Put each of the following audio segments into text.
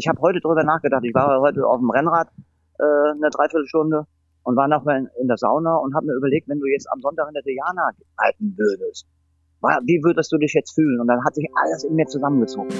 ich habe heute drüber nachgedacht. Ich war heute auf dem Rennrad äh, eine Dreiviertelstunde und war nachher in, in der Sauna und habe mir überlegt, wenn du jetzt am Sonntag in der Diana reiten würdest, wie würdest du dich jetzt fühlen? Und dann hat sich alles in mir zusammengezogen.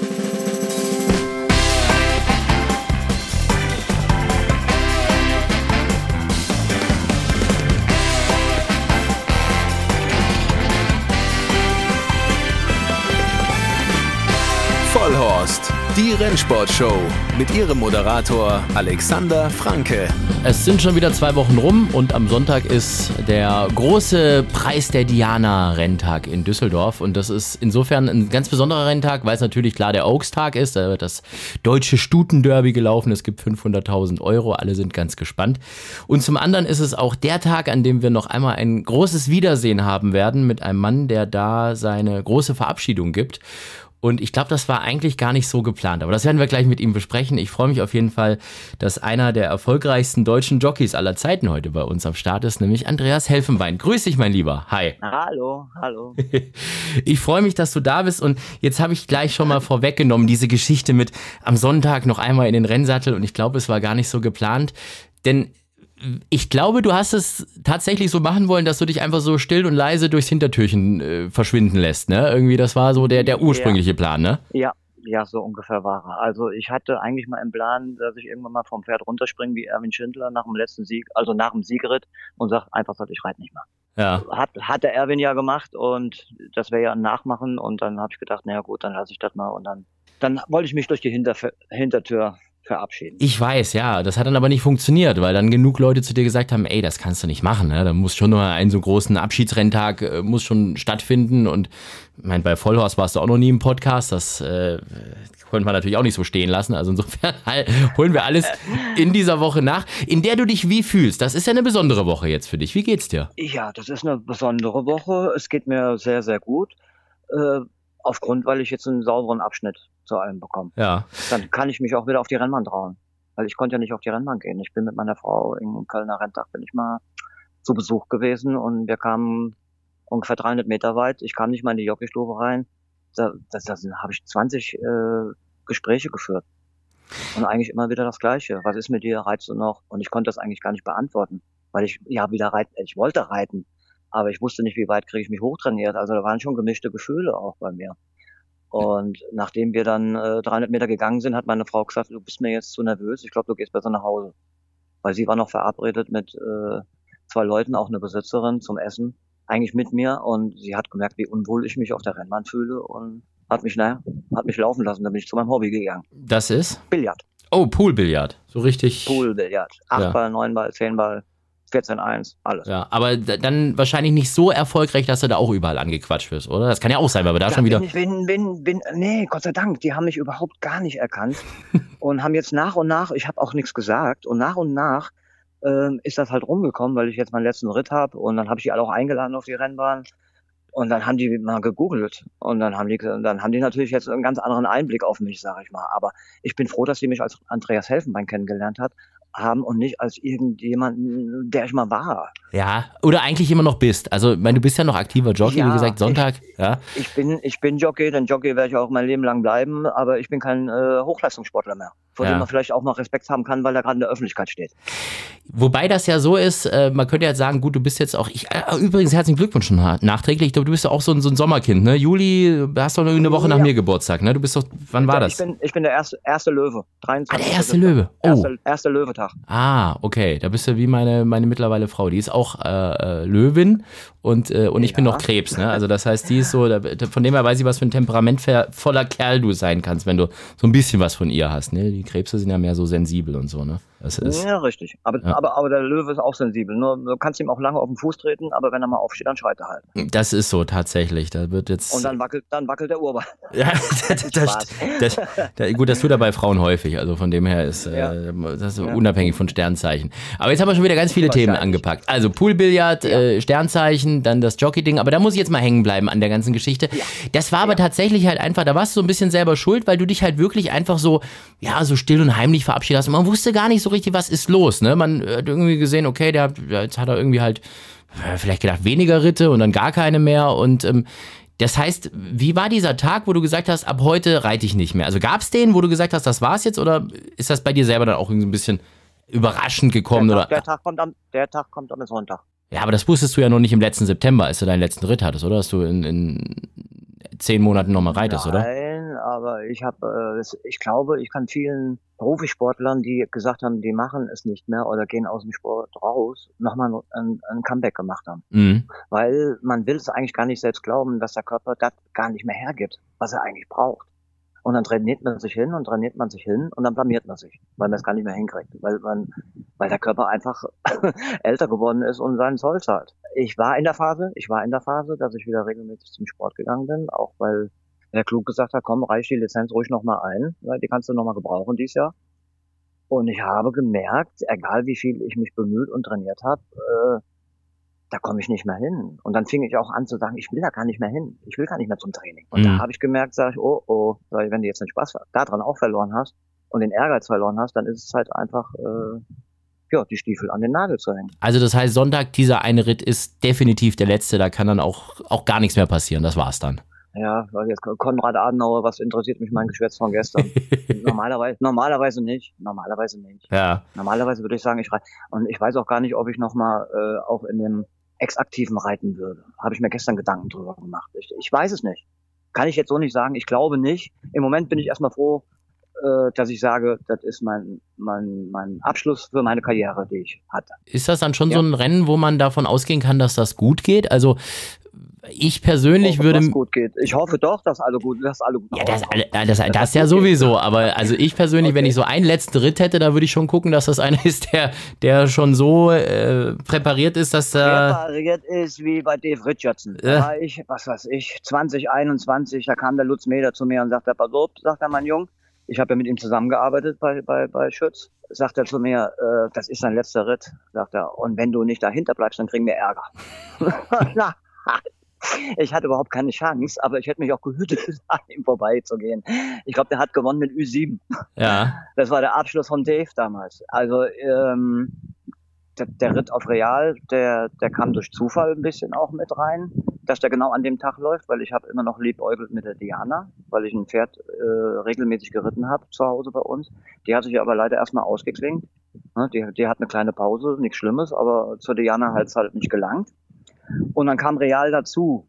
Rennsportshow mit ihrem Moderator Alexander Franke. Es sind schon wieder zwei Wochen rum und am Sonntag ist der große Preis der Diana Renntag in Düsseldorf und das ist insofern ein ganz besonderer Renntag, weil es natürlich klar der Oaks-Tag ist. Da wird das deutsche Stutenderby gelaufen. Es gibt 500.000 Euro. Alle sind ganz gespannt. Und zum anderen ist es auch der Tag, an dem wir noch einmal ein großes Wiedersehen haben werden mit einem Mann, der da seine große Verabschiedung gibt. Und ich glaube, das war eigentlich gar nicht so geplant. Aber das werden wir gleich mit ihm besprechen. Ich freue mich auf jeden Fall, dass einer der erfolgreichsten deutschen Jockeys aller Zeiten heute bei uns am Start ist, nämlich Andreas Helfenbein. Grüß dich, mein Lieber. Hi. Hallo, hallo. Ich freue mich, dass du da bist. Und jetzt habe ich gleich schon mal vorweggenommen, diese Geschichte mit am Sonntag noch einmal in den Rennsattel. Und ich glaube, es war gar nicht so geplant. Denn ich glaube, du hast es tatsächlich so machen wollen, dass du dich einfach so still und leise durchs Hintertürchen äh, verschwinden lässt, ne? Irgendwie, das war so der, der ursprüngliche ja. Plan, ne? Ja, ja, so ungefähr war er. Also ich hatte eigentlich mal im Plan, dass ich irgendwann mal vom Pferd runterspringe wie Erwin Schindler nach dem letzten Sieg, also nach dem Siegritt und sag einfach, so, ich reite nicht mehr. Ja. Hat, hat der Erwin ja gemacht und das wäre ja ein Nachmachen und dann habe ich gedacht, naja gut, dann lasse ich das mal und dann, dann wollte ich mich durch die Hinter Hintertür verabschieden. Ich weiß, ja. Das hat dann aber nicht funktioniert, weil dann genug Leute zu dir gesagt haben, ey, das kannst du nicht machen. Ne? Da muss schon nur einen so großen Abschiedsrenntag äh, muss schon stattfinden. Und ich meine, bei Vollhorst warst du auch noch nie im Podcast. Das äh, konnten wir natürlich auch nicht so stehen lassen. Also insofern holen wir alles in dieser Woche nach, in der du dich wie fühlst. Das ist ja eine besondere Woche jetzt für dich. Wie geht's dir? Ja, das ist eine besondere Woche. Es geht mir sehr, sehr gut. Äh, aufgrund, weil ich jetzt einen sauberen Abschnitt zu allem bekomme. Ja. Dann kann ich mich auch wieder auf die Rennbahn trauen. Weil ich konnte ja nicht auf die Rennbahn gehen. Ich bin mit meiner Frau im Kölner Renntag, bin ich mal zu Besuch gewesen und wir kamen ungefähr 300 Meter weit. Ich kam nicht mal in die Jockeystube rein. Da, da, da habe ich 20 äh, Gespräche geführt. Und eigentlich immer wieder das Gleiche. Was ist mit dir? Reizt du noch? Und ich konnte das eigentlich gar nicht beantworten. Weil ich ja wieder reiten, ich wollte reiten. Aber ich wusste nicht, wie weit kriege ich mich hochtrainiert. Also da waren schon gemischte Gefühle auch bei mir. Und nachdem wir dann äh, 300 Meter gegangen sind, hat meine Frau gesagt, du bist mir jetzt zu nervös, ich glaube, du gehst besser nach Hause. Weil sie war noch verabredet mit äh, zwei Leuten, auch eine Besitzerin zum Essen, eigentlich mit mir. Und sie hat gemerkt, wie unwohl ich mich auf der Rennbahn fühle und hat mich, naja, hat mich laufen lassen. Da bin ich zu meinem Hobby gegangen. Das ist? Billard. Oh, Poolbillard. So richtig. Poolbillard. Acht Ja. Ball, neun Ball, zehn Ball, 14-1, alles. Ja, aber dann wahrscheinlich nicht so erfolgreich, dass du da auch überall angequatscht wirst, oder? Das kann ja auch sein, weil wir da Ja, schon wieder. Bin, ich- bin, bin, bin, nee, Gott sei Dank, die haben mich überhaupt gar nicht erkannt und haben jetzt nach und nach, ich habe auch nichts gesagt und nach und nach ähm, ist das halt rumgekommen, weil ich jetzt meinen letzten Ritt habe und dann habe ich die alle auch eingeladen auf die Rennbahn und dann haben die mal gegoogelt und dann haben die, dann haben die natürlich jetzt einen ganz anderen Einblick auf mich, sage ich mal. Aber ich bin froh, dass sie mich als Andreas Helfenbein kennengelernt hat haben und nicht als irgendjemanden, der ich mal war. Ja, oder eigentlich immer noch bist. Also, ich meine, du bist ja noch aktiver Jockey, Ja, wie gesagt, Sonntag. ja. Ich bin, ich bin Jockey, denn Jockey werde ich auch mein Leben lang bleiben, aber ich bin kein äh, Hochleistungssportler mehr, vor Ja. dem man vielleicht auch mal Respekt haben kann, weil er gerade in der Öffentlichkeit steht. Wobei das ja so ist, äh, man könnte jetzt sagen, gut, du bist jetzt auch, ich, äh, übrigens herzlichen Glückwunsch schon nachträglich. Ich glaube, du bist ja auch so ein, so ein Sommerkind, ne? Juli, hast doch eine Woche nach Ja. mir Geburtstag, ne? Du bist doch, wann war Ja, das? Ich bin, ich bin der erste, erste Löwe. Ah, 23. der erste Löwe. Oh. Erste, erste Löwetag. Ah, okay. Da bist du wie meine, meine mittlerweile Frau. Die ist auch äh, äh, Löwin und, und ich bin Ja. noch Krebs. Ne? Also das heißt, die ist so, da, von dem her weiß ich, was für ein temperamentvoller Kerl du sein kannst, wenn du so ein bisschen was von ihr hast. Ne? Die Krebse sind ja mehr so sensibel und so. Ne? Das ist, Ja, richtig. Aber, Ja. aber, aber der Löwe ist auch sensibel. Nur, du kannst ihm auch lange auf den Fuß treten, aber wenn er mal aufsteht, dann schreit er halt. das ist so tatsächlich. Da wird jetzt. Und dann wackelt, dann wackelt der Urball. Ja, das, das, das, gut, das tut er bei Frauen häufig. Also von dem her ist Ja. äh, das ist Ja. unabhängig von Sternzeichen. Aber jetzt haben wir schon wieder ganz viele Themen angepackt. Also Poolbillard, äh, Sternzeichen, dann das Jockey-Ding. Aber da muss ich jetzt mal hängen bleiben an der ganzen Geschichte. Das war aber tatsächlich halt einfach, da warst du so ein bisschen selber schuld, weil du dich halt wirklich einfach so, ja, so still und heimlich verabschiedet hast. Und man wusste gar nicht so richtig, was ist los. Ne? Man hat irgendwie gesehen, okay, der, hat- jetzt hat er irgendwie halt äh, vielleicht gedacht, weniger Ritte und dann gar keine mehr. Und ähm, Das heißt, wie war dieser Tag, wo du gesagt hast, ab heute reite ich nicht mehr? Also gab es den, wo du gesagt hast, das war's jetzt, oder ist das bei dir selber dann auch irgendwie ein bisschen überraschend gekommen? Der oder? Tag, der, Tag kommt am, der Tag kommt am Sonntag. Ja, aber das wusstest du ja noch nicht im letzten September, als du deinen letzten Ritt hattest, oder? Dass du in, in zehn Monaten nochmal reitest, Nein, oder? Nein, aber ich habe, äh, ich glaube, ich kann vielen Profisportlern, die gesagt haben, die machen es nicht mehr oder gehen aus dem Sport raus, nochmal ein, ein Comeback gemacht haben. Mhm. Weil man will es eigentlich gar nicht selbst glauben, dass der Körper das gar nicht mehr hergibt, was er eigentlich braucht. Und dann trainiert man sich hin und trainiert man sich hin und dann blamiert man sich, weil man es gar nicht mehr hinkriegt, weil man, weil der Körper einfach älter geworden ist und seinen Zoll zahlt. Ich war in der Phase, ich war in der Phase, dass ich wieder regelmäßig zum Sport gegangen bin, auch weil der Klug gesagt hat, komm, reich die Lizenz ruhig nochmal ein, weil die kannst du nochmal gebrauchen dieses Jahr. Und ich habe gemerkt, egal wie viel ich mich bemüht und trainiert habe, äh, da komme ich nicht mehr hin. Und dann fing ich auch an zu sagen, ich will da gar nicht mehr hin. Ich will gar nicht mehr zum Training. Und Mhm. da habe ich gemerkt, sage ich, oh, oh, sag ich, wenn du jetzt den Spaß daran auch verloren hast und den Ehrgeiz verloren hast, dann ist es halt einfach, äh, ja, die Stiefel an den Nagel zu hängen. Also das heißt, Sonntag, dieser eine Ritt ist definitiv der letzte, da kann dann auch, auch gar nichts mehr passieren, das war's dann. Ja, weil jetzt Konrad Adenauer, was interessiert mich mein Geschwätz von gestern? normalerweise, normalerweise nicht, normalerweise nicht. Ja. Normalerweise würde ich sagen, ich. Und ich weiß auch gar nicht, ob ich nochmal äh, auch in dem Ex-Aktiven reiten würde. Habe ich mir gestern Gedanken drüber gemacht. Ich, ich weiß es nicht. Kann ich jetzt so nicht sagen. Ich glaube nicht. Im Moment bin ich erstmal froh, äh, dass ich sage, das ist mein, mein, mein Abschluss für meine Karriere, die ich hatte. Ist das dann schon Ja. so ein Rennen, wo man davon ausgehen kann, dass das gut geht? Also ich persönlich hoffe, würde... gut geht. Ich hoffe doch, dass alle gut, dass alle gut Ja, das, rauskommen. das, das, das ja sowieso, aber also ich persönlich, wenn Okay. ich so einen letzten Ritt hätte, da würde ich schon gucken, dass das einer ist, der, der schon so äh, präpariert ist, dass da... Präpariert ist wie bei Dave Richardson. Da Ja. war ich, was weiß ich, 2021, da kam der Lutz Meder zu mir und sagte, pass auf, sagt er, mein Junge, ich habe ja mit ihm zusammengearbeitet bei, bei, bei Schütz. Sagt er zu mir, äh, das ist sein letzter Ritt, sagt er. Und wenn du nicht dahinter bleibst, dann kriegen wir Ärger. Na, ich hatte überhaupt keine Chance, aber ich hätte mich auch gehütet, an ihm vorbeizugehen. Ich glaube, der hat gewonnen mit Ü7. Ja, Das war der Abschluss von Dave damals. Also ähm, der, der Ritt auf Real, der, der kam durch Zufall ein bisschen auch mit rein, dass der genau an dem Tag läuft, weil ich habe immer noch liebäugelt mit der Diana, weil ich ein Pferd äh, regelmäßig geritten habe zu Hause bei uns. Die hat sich aber leider erstmal ausgeklingt. Ne, die, die hat eine kleine Pause, nichts Schlimmes, aber zur Diana hat es halt nicht gelangt. Und dann kam Real dazu.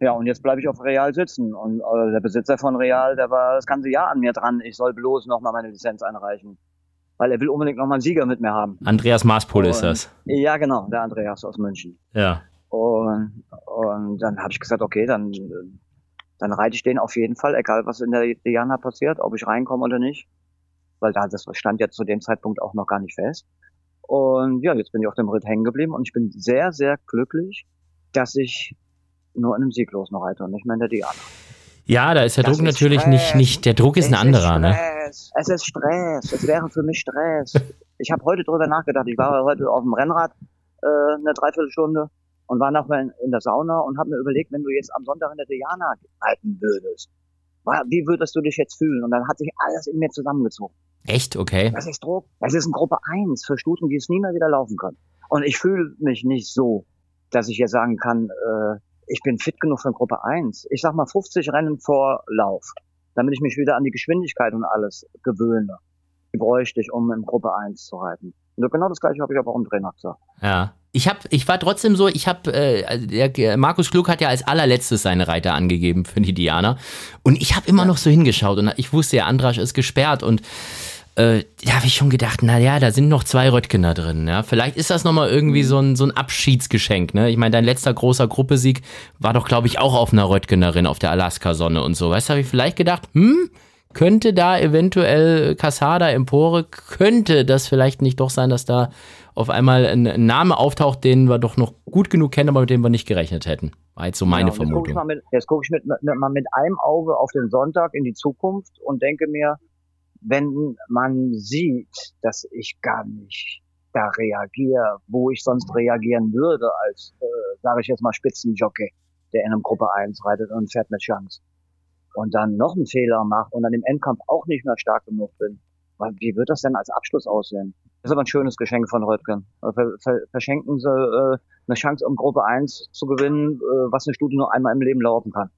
Ja, und jetzt bleibe ich auf Real sitzen. Und äh, der Besitzer von Real, der war das ganze Jahr an mir dran. Ich soll bloß nochmal meine Lizenz einreichen. Weil er will unbedingt nochmal einen Sieger mit mir haben. Andreas Maaspol ist das. Ja, genau, der Andreas aus München. Ja. Und, und dann habe ich gesagt, okay, dann, dann reite ich den auf jeden Fall, egal was in der Diana passiert, ob ich reinkomme oder nicht. Weil da das stand ja zu dem Zeitpunkt auch noch gar nicht fest. Und ja, jetzt bin ich auf dem Ritt hängen geblieben und ich bin sehr, sehr glücklich, dass ich nur in einem Sieglosen reite und nicht mehr in der Diana. Ja, da ist der Das Druck ist natürlich Stress. nicht, nicht, der Druck ist ein Es anderer, ne? Stress. Es ist Stress. Es wäre für mich Stress. Ich habe heute drüber nachgedacht. Ich war heute auf dem Rennrad äh, eine Dreiviertelstunde und war nachher in, in der Sauna und habe mir überlegt, wenn du jetzt am Sonntag in der Diana reiten würdest, wie würdest du dich jetzt fühlen? Und dann hat sich alles in mir zusammengezogen. Echt? Okay. Das ist Druck. Das ist eine Gruppe 1 für Stuten, die es nie mehr wieder laufen können. Und ich fühle mich nicht so, dass ich jetzt sagen kann, äh, ich bin fit genug für Gruppe 1. Ich sag mal 50 Rennen vor Lauf, damit ich mich wieder an die Geschwindigkeit und alles gewöhne. Die bräuchte ich, um in Gruppe 1 zu reiten. Und genau das gleiche habe ich aber auch im Trainer gesagt. Ja. Ich hab, ich war trotzdem so, ich habe, äh, also der Markus Klug hat ja als allerletztes seine Reiter angegeben für die Diana. Und ich habe immer noch so hingeschaut und ich wusste ja, Andrasch ist gesperrt und äh, da habe ich schon gedacht, na ja, da sind noch zwei Röttgener drin. Ja, vielleicht ist das nochmal irgendwie so ein, so ein Abschiedsgeschenk. Ne? Ich meine, dein letzter großer Gruppesieg war doch, glaube ich, auch auf einer Röttgenerin auf der Alaska-Sonne und so. Weißt du, habe ich vielleicht gedacht, hm, könnte da eventuell Casada, Empore, könnte das vielleicht nicht doch sein, dass da auf einmal ein, Name auftaucht, den wir doch noch gut genug kennen, aber mit dem wir nicht gerechnet hätten. War jetzt so meine gucke ich, Vermutung. mal mit, jetzt guck ich mit, mit, mal mit einem Auge auf den Sonntag in die Zukunft und denke mir, wenn man sieht, dass ich gar nicht da reagiere, wo ich sonst reagieren würde, als, äh, sage ich jetzt mal, Spitzenjockey, der in einem Gruppe 1 reitet und fährt mit Chance. Und dann noch einen Fehler macht und dann im Endkampf auch nicht mehr stark genug bin. Wie wird das denn als Abschluss aussehen? Das ist aber ein schönes Geschenk von Röttgen. Ver ver verschenken sie äh, eine Chance, um Gruppe 1 zu gewinnen, äh, was eine Studie nur einmal im Leben laufen kann.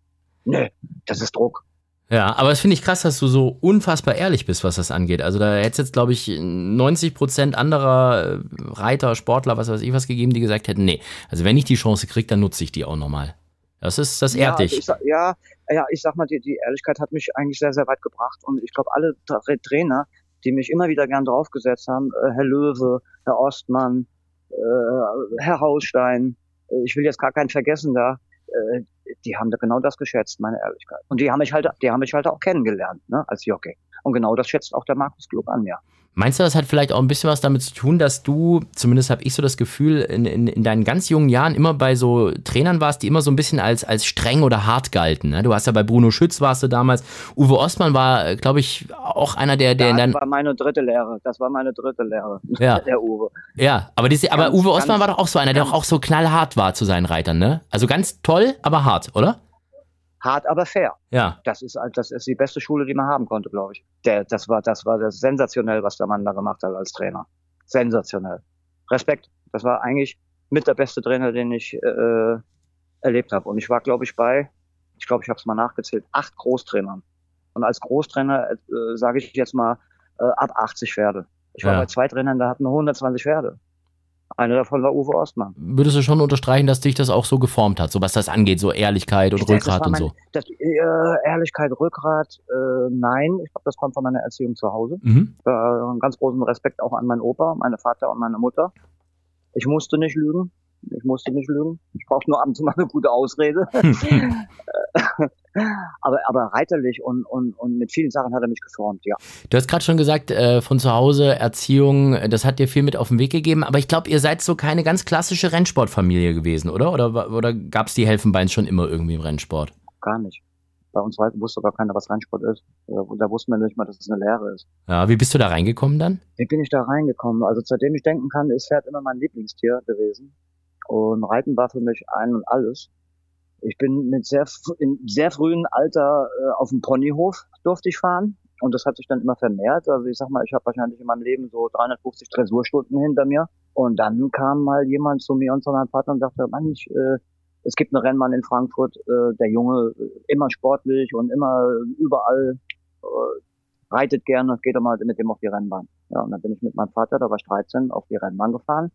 Nee, das ist Druck. Ja, aber das finde ich krass, dass du so unfassbar ehrlich bist, was das angeht. Also da hätte es jetzt, glaube ich, 90 Prozent anderer äh, Reiter, Sportler, was weiß ich was gegeben, die gesagt hätten, nee, also wenn ich die Chance kriege, dann nutze ich die auch nochmal. Das ist, das ehrt ja, dich. Ich, ja, ja, ich sag mal, die, die Ehrlichkeit hat mich eigentlich sehr, sehr weit gebracht. Und ich glaube, alle Trainer, die mich immer wieder gern draufgesetzt haben, äh, Herr Löwe, Herr Ostmann, äh, Herr Hausstein, äh, ich will jetzt gar keinen vergessen da, die haben da genau das geschätzt, meine Ehrlichkeit. Und die haben mich halt, die haben mich halt auch kennengelernt, ne, als Jockey. Und genau das schätzt auch der Markus Klug an mir. Meinst du, das hat vielleicht auch ein bisschen was damit zu tun, dass du, zumindest habe ich so das Gefühl, in, in, in, deinen ganz jungen Jahren immer bei so Trainern warst, die immer so ein bisschen als, als streng oder hart galten? Ne? Du hast ja bei Bruno Schütz warst du damals. Uwe Ostmann war, glaube ich, auch einer, der, der das dann. Das war meine dritte Lehre. Das war meine dritte Lehre. Ja. Der Uwe. Ja, aber, diese, aber Uwe Ostmann war doch auch so einer, der auch so knallhart war zu seinen Reitern, ne? Also ganz toll, aber hart, oder? Hart, aber fair. Ja. Das ist, das ist die beste Schule, die man haben konnte, glaube ich. Der, das war, das war das sensationell, was der Mann da gemacht hat als Trainer. Sensationell. Respekt. Das war eigentlich mit der beste Trainer, den ich äh, erlebt habe. Und ich war, glaube ich, bei, ich glaube, ich habe es mal nachgezählt, acht Großtrainern. Und als Großtrainer äh, sage ich jetzt mal äh, ab 80 Pferde. Ich war Ja. bei zwei Trainern, da hatten wir 120 Pferde. Einer davon war Uwe Ostmann. Würdest du schon unterstreichen, dass dich das auch so geformt hat, so was das angeht, so Ehrlichkeit und Ich denke, Rückgrat das war und mein, so? Das, äh, Ehrlichkeit, Rückgrat, äh, nein. Ich glaube, das kommt von meiner Erziehung zu Hause. Mhm. Äh, ganz großen Respekt auch an meinen Opa, meine Vater und meine Mutter. Ich musste nicht lügen. Ich musste nicht lügen. Ich brauchte nur ab und zu mal eine gute Ausrede. aber, aber reiterlich und, und, und mit vielen Sachen hat er mich geformt, ja. Du hast gerade schon gesagt, äh, von zu Hause, Erziehung, äh, das hat dir viel mit auf den Weg gegeben, aber ich glaube, ihr seid so keine ganz klassische Rennsportfamilie gewesen, oder? Oder, oder gab es die Helfenbeins schon immer irgendwie im Rennsport? Gar nicht. Bei uns wusste gar keiner, was Rennsport ist. Äh, Da wussten wir nicht mal, dass es eine Lehre ist. Ja, wie bist du da reingekommen dann? Wie bin ich da reingekommen? Also seitdem ich denken kann, ist Pferd immer mein Lieblingstier gewesen. Und Reiten war für mich ein und alles. Ich bin mit sehr, in sehr frühen Alter äh, auf dem Ponyhof durfte ich fahren. Und das hat sich dann immer vermehrt. Also ich sag mal, ich habe wahrscheinlich in meinem Leben so 350 Dressurstunden hinter mir. Und dann kam mal jemand zu mir und zu meinem Partner und sagte, Mann, ich, äh, es gibt einen Rennmann in Frankfurt, äh, der Junge, äh, immer sportlich und immer überall äh, reitet gerne, geht doch mal mit dem auf die Rennbahn. Ja, und dann bin ich mit meinem Vater, da war ich 13, auf die Rennbahn gefahren.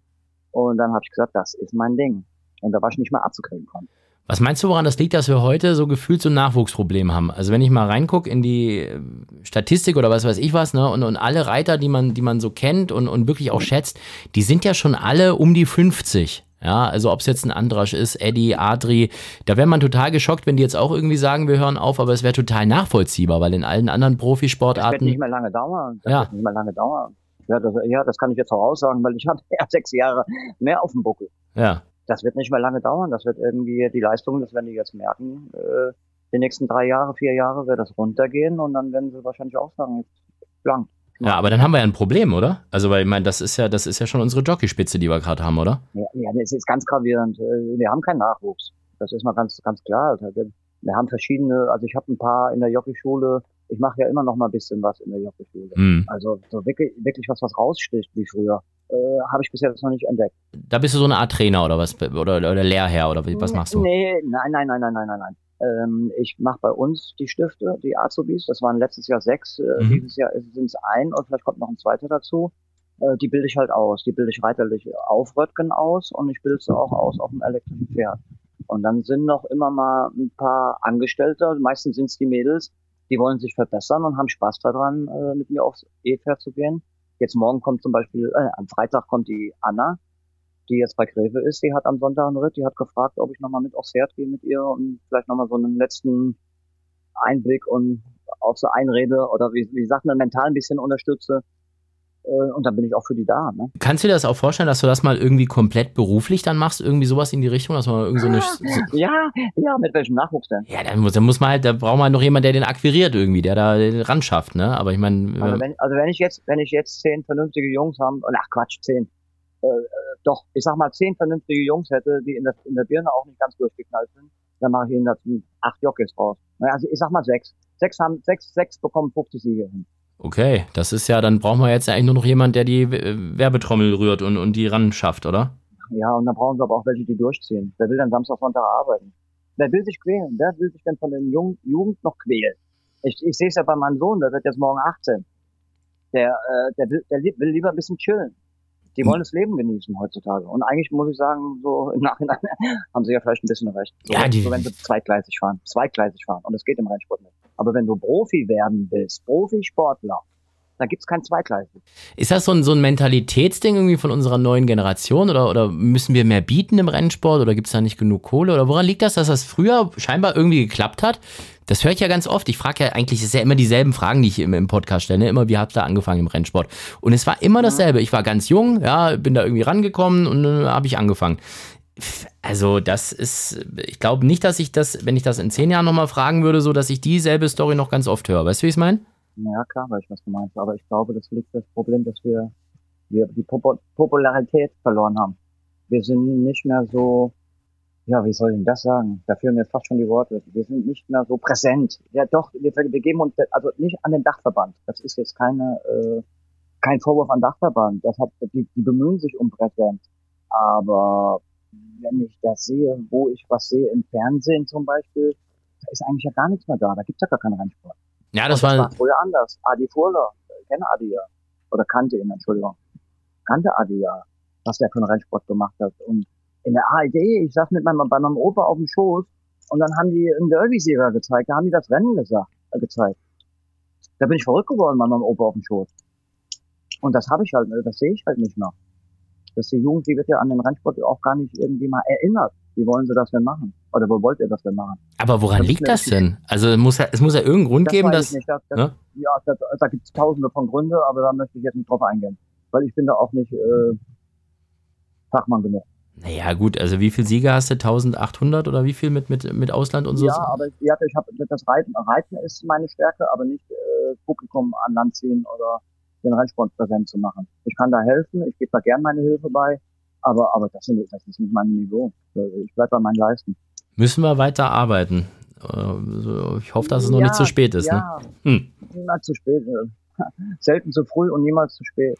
Und dann habe ich gesagt, das ist mein Ding. Und da war ich nicht mehr abzukriegen von. Was meinst du, woran das liegt, dass wir heute so gefühlt so ein Nachwuchsproblem haben? Also wenn ich mal reingucke in die äh, Statistik oder was weiß ich was, ne, und, und alle Reiter, die man, die man so kennt und, und wirklich auch schätzt, die sind ja schon alle um die 50. Ja, also ob es jetzt ein Andrasch ist, Eddie, Adri, da wäre man total geschockt, wenn die jetzt auch irgendwie sagen, wir hören auf, aber es wäre total nachvollziehbar, weil in allen anderen Das wird nicht Profisportarten. mehr lange dauern. Das Ja. wird nicht mehr lange dauern. Ja das, ja, das kann ich jetzt voraussagen, weil ich habe ja sechs Jahre mehr auf dem Buckel. Ja, Das wird nicht mehr lange dauern. Das wird irgendwie die Leistung, das werden die jetzt merken. Äh, die nächsten drei Jahre, vier Jahre wird das runtergehen und dann werden sie wahrscheinlich auch sagen, jetzt blank. ja, aber dann haben wir ja ein Problem, oder? Also weil ich meine, das ist ja, das ist ja schon unsere Jockeyspitze, die wir gerade haben, oder? Ja, ja, das ist ganz gravierend. Äh, Wir haben keinen Nachwuchs. Das ist mal ganz, ganz klar. Wir haben verschiedene, also ich habe ein paar in der Jockeyschule. Ich mache ja immer noch mal ein bisschen was in der Jockeyschule. Hm. Also so wirklich, wirklich was, was raussticht wie früher, äh, habe ich bisher jetzt noch nicht entdeckt. Da bist du so eine Art Trainer oder was? Oder, oder Lehrherr oder was machst du? Nee, nein, nein, nein, nein, nein, nein, nein. Ähm, ich mache bei uns die Stifte, die Azubis. Das waren letztes Jahr sechs. Äh, Mhm. Dieses Jahr sind es ein und vielleicht kommt noch ein zweiter dazu. Äh, die bilde ich halt aus. Die bilde ich reiterlich auf Röttgen aus und ich bilde sie auch aus auf dem elektrischen Pferd. Und dann sind noch immer mal ein paar Angestellte, meistens sind es die Mädels, die wollen sich verbessern und haben Spaß daran, äh, mit mir aufs E-Pferd zu gehen. Jetzt morgen kommt zum Beispiel, äh, am Freitag kommt die Anna, die jetzt bei Greve ist, die hat am Sonntag einen Ritt, die hat gefragt, ob ich nochmal mit aufs Pferd gehe mit ihr und vielleicht nochmal so einen letzten Einblick und auch so Einrede oder wie, wie sagt man, mental ein bisschen unterstütze. Äh, Und dann bin ich auch für die da. Ne? Kannst du dir das auch vorstellen, dass du das mal irgendwie komplett beruflich dann machst? Irgendwie sowas in die Richtung, dass man irgendwie so eine. Ja, ja, mit welchem Nachwuchs denn? ja, dann muss, dann muss man halt, da braucht man halt noch jemanden, der den akquiriert irgendwie, der da den ran schafft, ne? Aber ich meine, Also äh, wenn, also wenn ich jetzt, wenn ich jetzt zehn vernünftige Jungs haben, ach Quatsch, zehn, äh, äh, doch, ich sag mal zehn vernünftige Jungs hätte, die in der, in der Birne auch nicht ganz durchgeknallt sind, dann mache ich ihnen dazu acht Jockeys raus. Naja, also ich sag mal sechs. Sechs haben, sechs, sechs bekommen 50 Siege hin. Okay, das ist ja, dann brauchen wir jetzt eigentlich nur noch jemanden, der die Werbetrommel rührt und, und die ran schafft, oder? Ja, und dann brauchen sie aber auch welche, die durchziehen. Wer will dann Samstag, Sonntag arbeiten? Wer will sich quälen? Wer will sich denn von den Jungen, Jugend noch quälen? Ich, ich sehe es ja bei meinem Sohn, der wird jetzt morgen 18. Der, äh, der, will, der will lieber ein bisschen chillen. Die wollen das Leben genießen heutzutage. Und eigentlich muss ich sagen, so im Nachhinein haben sie ja vielleicht ein bisschen recht. So, Ja, die- so wenn sie zweigleisig fahren, zweigleisig fahren. Und das geht im Rennsport nicht. Aber wenn du Profi werden willst, Profisportler, da gibt's kein zweigleisig. Ist das so ein, so ein Mentalitätsding irgendwie von unserer neuen Generation oder, oder müssen wir mehr bieten im Rennsport oder gibt es da nicht genug Kohle oder woran liegt das, dass das früher scheinbar irgendwie geklappt hat? Das höre ich ja ganz oft. Ich frage ja eigentlich, es ist ja immer dieselben Fragen, die ich im, im Podcast stelle. Ne? Immer, wie habt ihr angefangen im Rennsport? Und es war immer dasselbe. Ich war ganz jung, ja, bin da irgendwie rangekommen und dann habe ich angefangen. Also, das ist, ich glaube nicht, dass ich das, wenn ich das in zehn Jahren nochmal fragen würde, so dass ich dieselbe Story noch ganz oft höre. Weißt du, wie ich es meine? Ja, klar, weiß ich, was du meinst. Aber ich glaube, das liegt das Problem, dass wir, wir die Popo Popularität verloren haben. Wir sind nicht mehr so, ja, wie soll ich denn das sagen? Da fehlen mir fast schon die Worte. Wir sind nicht mehr so präsent. Ja, doch, wir, wir geben uns, also nicht an den Dachverband. Das ist jetzt keine, äh, kein Vorwurf an Dachverband. Das hat, die, die bemühen sich um Präsenz. Aber wenn ich das sehe, wo ich was sehe im Fernsehen zum Beispiel, da ist eigentlich ja gar nichts mehr da. Da gibt's ja gar keinen Rennsport. Ja, das war, war früher anders. Adi Furler, ich kenne Adi ja. Oder kannte ihn, Entschuldigung. Kannte Adi ja, was der für einen Rennsport gemacht hat. Und in der ARD, ich saß mit meinem, bei meinem Opa auf dem Schoß und dann haben die einen Derby-Sieger gezeigt, da haben die das Rennen gesagt, äh, gezeigt. Da bin ich verrückt geworden bei meinem Opa auf dem Schoß. Und das habe ich halt, das sehe ich halt nicht mehr. Dass die Jugend, die wird ja an den Rennsport auch gar nicht irgendwie mal erinnert. Wie wollen sie das denn machen? Oder wo wollt ihr das denn machen? aber woran das liegt das denn? Also, es muss ja, es muss ja irgendeinen Grund Das geben, dass. ich nicht. Das, ne? Ja, da, gibt es tausende von Gründe, aber da möchte ich jetzt nicht drauf eingehen. Weil ich bin da auch nicht äh, Fachmann genug. Naja, gut, also wie viel Sieger hast du? 1800 oder wie viel mit, mit, mit Ausland und so? Ja, aber ich, ja, ich habe das Reiten, Reiten ist meine Stärke, aber nicht äh, Publikum an Land ziehen oder den Rennsport präsent zu machen. Ich kann da helfen, ich gebe da gern meine Hilfe bei, aber aber das, sind, das ist nicht mein Niveau. Ich bleib bei meinen Leisten. Müssen wir weiter arbeiten. Äh, Ich hoffe, dass es noch Ja, nicht zu spät ist. Ne? Ja, Hm. niemals zu spät. Selten zu früh und niemals zu spät.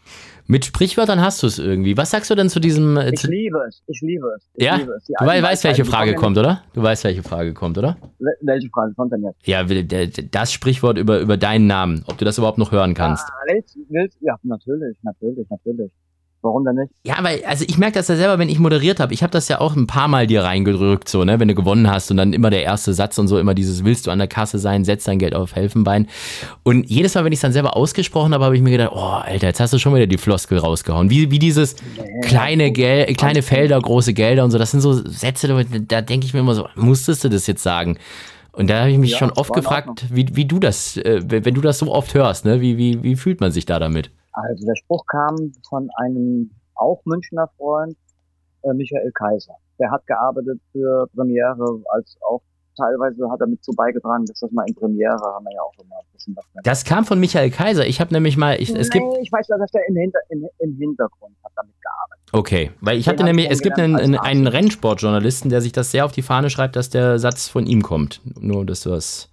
Mit Sprichwörtern hast du es irgendwie. Was sagst du denn zu diesem. Äh, Ich liebe es, ich liebe es. Ich ja? liebe es. Du wei- alten weißt, welche Frage kommt, oder? Du weißt, welche Frage kommt, oder? Welche Frage kommt denn jetzt? Ja, das Sprichwort über, über deinen Namen. Ob du das überhaupt noch hören kannst. Ah, willst, willst, ja, natürlich, natürlich, natürlich. Warum denn nicht? Ja, weil, also ich merke das ja selber, wenn ich moderiert habe. Ich habe das ja auch ein paar Mal dir reingedrückt, so, ne, wenn du gewonnen hast und dann immer der erste Satz und so, immer dieses, willst du an der Kasse sein, setz dein Geld auf Helfenbein. Und jedes Mal, wenn ich es dann selber ausgesprochen habe, habe ich mir gedacht, oh, Alter, jetzt hast du schon wieder die Floskel rausgehauen. Wie, wie dieses kleine Gel kleine Felder, große Gelder und so, das sind so Sätze, da, da denke ich mir immer so, musstest du das jetzt sagen? Und da habe ich mich Ja, schon oft gefragt, wie, wie du das, äh, wenn du das so oft hörst, ne, wie, wie, wie fühlt man sich da damit? Also der Spruch kam von einem auch Münchner Freund, äh, Michael Kaiser. Der hat gearbeitet für Premiere, als auch teilweise hat er mit zu beigetragen, dass das mal in Premiere haben wir ja auch immer ein bisschen was. Das kam von Michael Kaiser. Ich habe nämlich mal, ich, es gibt, nee, ich weiß ja, dass der im, Hinter, im, im Hintergrund hat damit gearbeitet. Okay, weil ich Den hatte ich nämlich, es gibt einen, einen, einen Rennsportjournalisten, der sich das sehr auf die Fahne schreibt, dass der Satz von ihm kommt. Nur, dass du das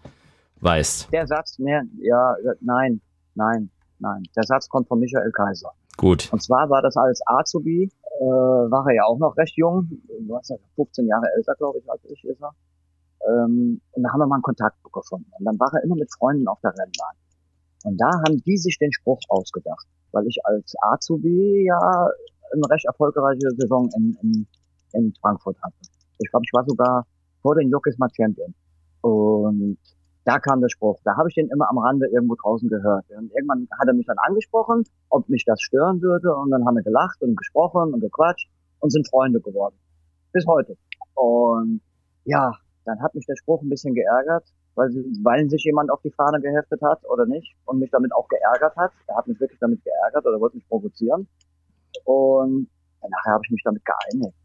weißt. Der Satz, ne, ja, nein, nein, nein. Der Satz kommt von Michael Kaiser. Gut. Und zwar war das als Azubi, äh, war er ja auch noch recht jung, du hast ja 15 Jahre älter, glaube ich, als ich ist er. Ähm, und da haben wir mal einen Kontakt gefunden. Und dann war er immer mit Freunden auf der Rennbahn. Und da haben die sich den Spruch ausgedacht, weil ich als Azubi ja eine recht erfolgreiche Saison in, in, in Frankfurt hatte. Ich glaube, ich war sogar vor den Jockeys mal Champion. Und da kam der Spruch. Da habe ich den immer am Rande irgendwo draußen gehört. Und irgendwann hat er mich dann angesprochen, ob mich das stören würde. Und dann haben wir gelacht und gesprochen und gequatscht und sind Freunde geworden. Bis heute. Und ja, dann hat mich der Spruch ein bisschen geärgert, weil, weil sich jemand auf die Fahne geheftet hat oder nicht und mich damit auch geärgert hat. Er hat mich wirklich damit geärgert oder wollte mich provozieren. Und nachher habe ich mich damit geeinigt.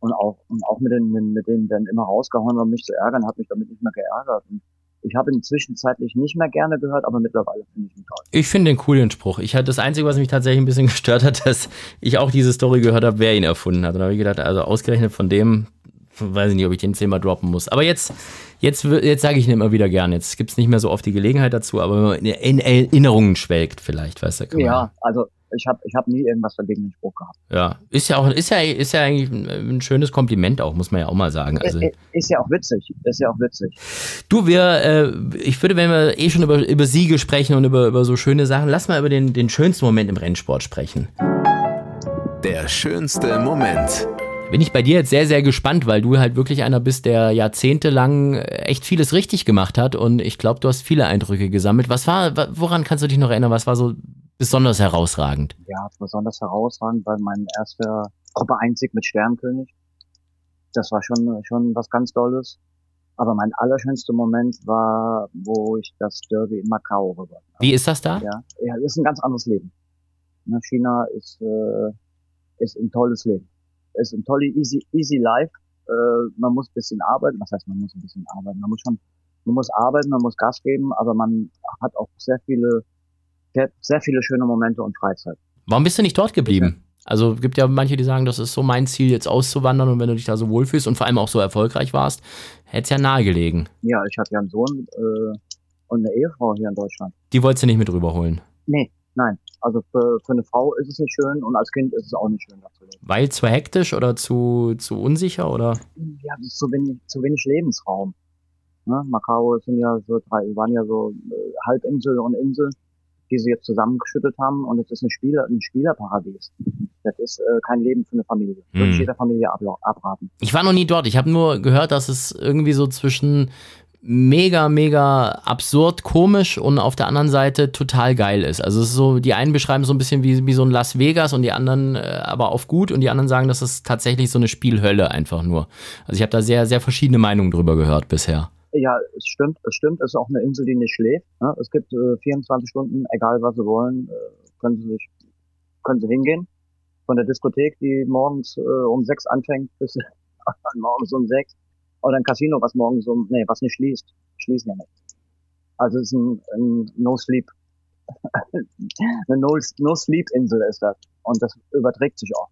Und auch, und auch mit den, mit, mit denen dann immer rausgehauen, um mich zu ärgern, hat mich damit nicht mehr geärgert. Und ich habe ihn zwischenzeitlich nicht mehr gerne gehört, aber mittlerweile finde ich ihn toll. Ich finde den cool, den Spruch. Ich hatte das Einzige, was mich tatsächlich ein bisschen gestört hat, dass ich auch diese Story gehört habe, wer ihn erfunden hat. Und da habe ich gedacht, also ausgerechnet von dem Weiß ich nicht, ob ich den zehnmal droppen muss. Aber jetzt, jetzt, jetzt sage ich ihn immer wieder gern. Jetzt gibt es nicht mehr so oft die Gelegenheit dazu, aber wenn man in Erinnerungen schwelgt, vielleicht, weißt du. Ja, also ich habe ich hab nie irgendwas dagegen den Spruch gehabt. Ja, ist ja auch, ist ja, ist ja eigentlich ein schönes Kompliment auch, muss man ja auch mal sagen. Also, ist, ist ja auch witzig, ist ja auch witzig. Du, wir, äh, ich würde, wenn wir eh schon über, über Siege sprechen und über, über so schöne Sachen, lass mal über den, den schönsten Moment im Rennsport sprechen. Der schönste Moment. Bin ich bei dir jetzt sehr, sehr gespannt, weil du halt wirklich einer bist, der jahrzehntelang echt vieles richtig gemacht hat und ich glaube, du hast viele Eindrücke gesammelt. Was war, woran kannst du dich noch erinnern? Was war so besonders herausragend? Ja, besonders herausragend war mein erster Gruppe 1 mit Sternkönig. Das war schon, schon was ganz Tolles. Aber mein allerschönster Moment war, wo ich das Derby in Macau gewonnen habe. Wie ist das da? Ja, ja das ist ein ganz anderes Leben. Ne, China ist, äh, ist ein tolles Leben. Ist ein tolles, easy, easy life. Äh, man muss ein bisschen arbeiten. Was heißt, man muss ein bisschen arbeiten? Man muss schon, man muss arbeiten, man muss Gas geben, aber man hat auch sehr viele sehr viele schöne Momente und Freizeit. Warum bist du nicht dort geblieben? Also gibt ja manche, die sagen, das ist so mein Ziel, jetzt auszuwandern und wenn du dich da so wohlfühlst und vor allem auch so erfolgreich warst, hätte es ja nahegelegen. Ja, ich habe ja einen Sohn äh, und eine Ehefrau hier in Deutschland. Die wolltest du nicht mit rüberholen? Nee, nein. Also für, für eine Frau ist es nicht schön und als Kind ist es auch nicht schön, da zu leben. Weil zu hektisch oder zu, zu unsicher oder? Ja, zu wenig, zu wenig Lebensraum. Ne? Macau sind ja so drei, waren ja so äh, Halbinsel und Insel die sie jetzt zusammengeschüttet haben und es ist ein Spieler, ein Spielerparadies. Das ist äh, kein Leben für eine Familie. Würde hm. ich jeder Familie abraten. Ich war noch nie dort. Ich habe nur gehört, dass es irgendwie so zwischen mega, mega absurd, komisch und auf der anderen Seite total geil ist. Also es ist so, die einen beschreiben es so ein bisschen wie, wie so ein Las Vegas und die anderen äh, aber auf gut und die anderen sagen, das ist tatsächlich so eine Spielhölle einfach nur. Also ich habe da sehr, sehr verschiedene Meinungen drüber gehört bisher. Ja, es stimmt, es stimmt. Es ist auch eine Insel, die nicht schläft. Ne? Es gibt äh, 24 Stunden, egal was sie wollen, äh, können sie sich, können sie hingehen. Von der Diskothek, die morgens äh, um sechs anfängt, bis morgens um sechs. Oder ein Casino, was morgens um, nee, was nicht schließt. Schließen ja nicht. Also es ist ein, ein No-Sleep. eine No-Sleep-Insel ist das. Und das überträgt sich auch.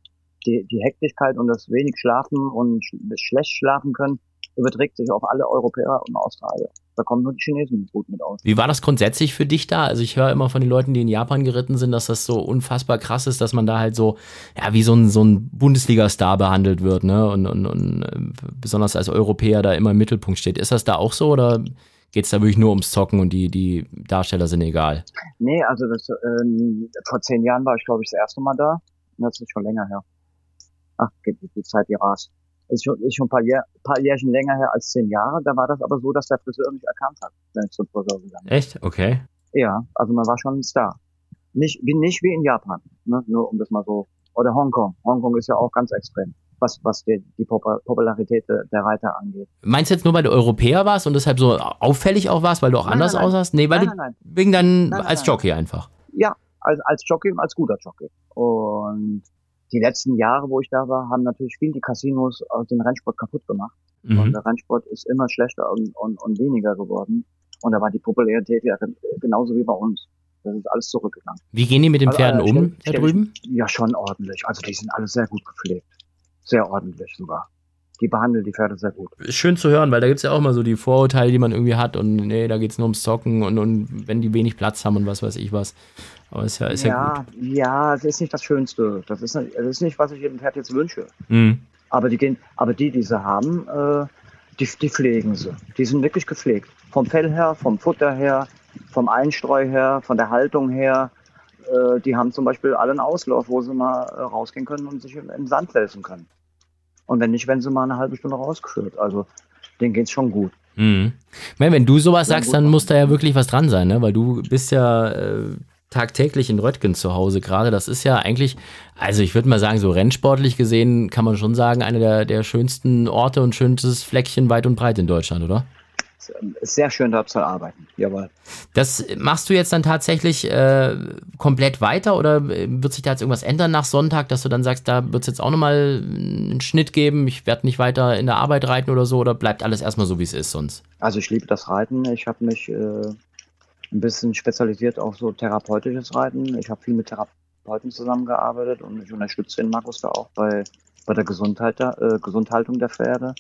Die, die Hektigkeit und das wenig Schlafen und sch schlecht schlafen können, überträgt sich auf alle Europäer und Australier. Da kommen nur die Chinesen gut mit aus. Wie war das grundsätzlich für dich da? Also ich höre immer von den Leuten, die in Japan geritten sind, dass das so unfassbar krass ist, dass man da halt so, ja, wie so ein, so ein Bundesliga-Star behandelt wird, ne? Und, und, und äh, besonders als Europäer da immer im Mittelpunkt steht. Ist das da auch so oder geht es da wirklich nur ums Zocken und die, die Darsteller sind egal? Nee, also das, ähm, vor zehn Jahren war ich, glaube ich, das erste Mal da. Das ist schon länger her. Ach, geht die Zeit, die rast ist schon, ist schon ein paar, Jahr, paar Jährchen länger her als zehn Jahre. Da war das aber so, dass der Friseur mich erkannt hat, wenn ich zum Friseur gegangen bin. Echt? Okay. Ja, also man war schon ein Star. Nicht, wie, nicht wie in Japan, ne? nur um das mal so. Oder Hongkong. Hongkong ist ja auch ganz extrem, was, was die, die Popularität der, Reiter angeht. Meinst du jetzt nur, weil du Europäer warst und deshalb so auffällig auch warst, weil du auch nein, anders nein, aussahst? Nee, weil nein, du wegen deinem als Jockey einfach. Ja, als, als Jockey und als guter Jockey. Und die letzten Jahre, wo ich da war, haben natürlich viel die Casinos den Rennsport kaputt gemacht. Mhm. Und der Rennsport ist immer schlechter und, und, und weniger geworden. Und da war die Popularität ja genauso wie bei uns. Das ist alles zurückgegangen. Wie gehen die mit den also, Pferden also, um da drüben? Ja, schon ordentlich. Also die sind alle sehr gut gepflegt. Sehr ordentlich sogar die behandeln die Pferde sehr gut. Schön zu hören, weil da gibt es ja auch mal so die Vorurteile, die man irgendwie hat und nee, da geht es nur ums Zocken und, und wenn die wenig Platz haben und was weiß ich was. Aber ist ja, ist ja, ja gut. Ja, das ist nicht das Schönste. Das ist nicht, das ist nicht was ich jedem Pferd jetzt wünsche. Mhm. Aber die gehen, aber die, die sie haben, äh, die, die pflegen sie. Die sind wirklich gepflegt. Vom Fell her, vom Futter her, vom Einstreu her, von der Haltung her. Äh, die haben zum Beispiel alle einen Auslauf, wo sie mal äh, rausgehen können und sich im, im Sand wälzen können. Und wenn nicht, werden sie mal eine halbe Stunde rausgeführt. Also denen geht's schon gut. Mhm. Wenn du sowas sagst, dann muss da ja wirklich was dran sein, ne? Weil du bist ja äh, tagtäglich in Röttgen zu Hause gerade. Das ist ja eigentlich, also ich würde mal sagen, so rennsportlich gesehen kann man schon sagen, einer der, der schönsten Orte und schönstes Fleckchen weit und breit in Deutschland, oder? Ist sehr schön dort zu arbeiten. Jawohl. Das machst du jetzt dann tatsächlich äh, komplett weiter oder wird sich da jetzt irgendwas ändern nach Sonntag, dass du dann sagst, da wird es jetzt auch nochmal einen Schnitt geben, ich werde nicht weiter in der Arbeit reiten oder so oder bleibt alles erstmal so, wie es ist sonst? Also ich liebe das Reiten. Ich habe mich äh, ein bisschen spezialisiert auf so therapeutisches Reiten. Ich habe viel mit Therapeuten zusammengearbeitet und ich unterstütze den Markus da auch bei, bei der Gesundheit, äh, Gesundhaltung der Pferde.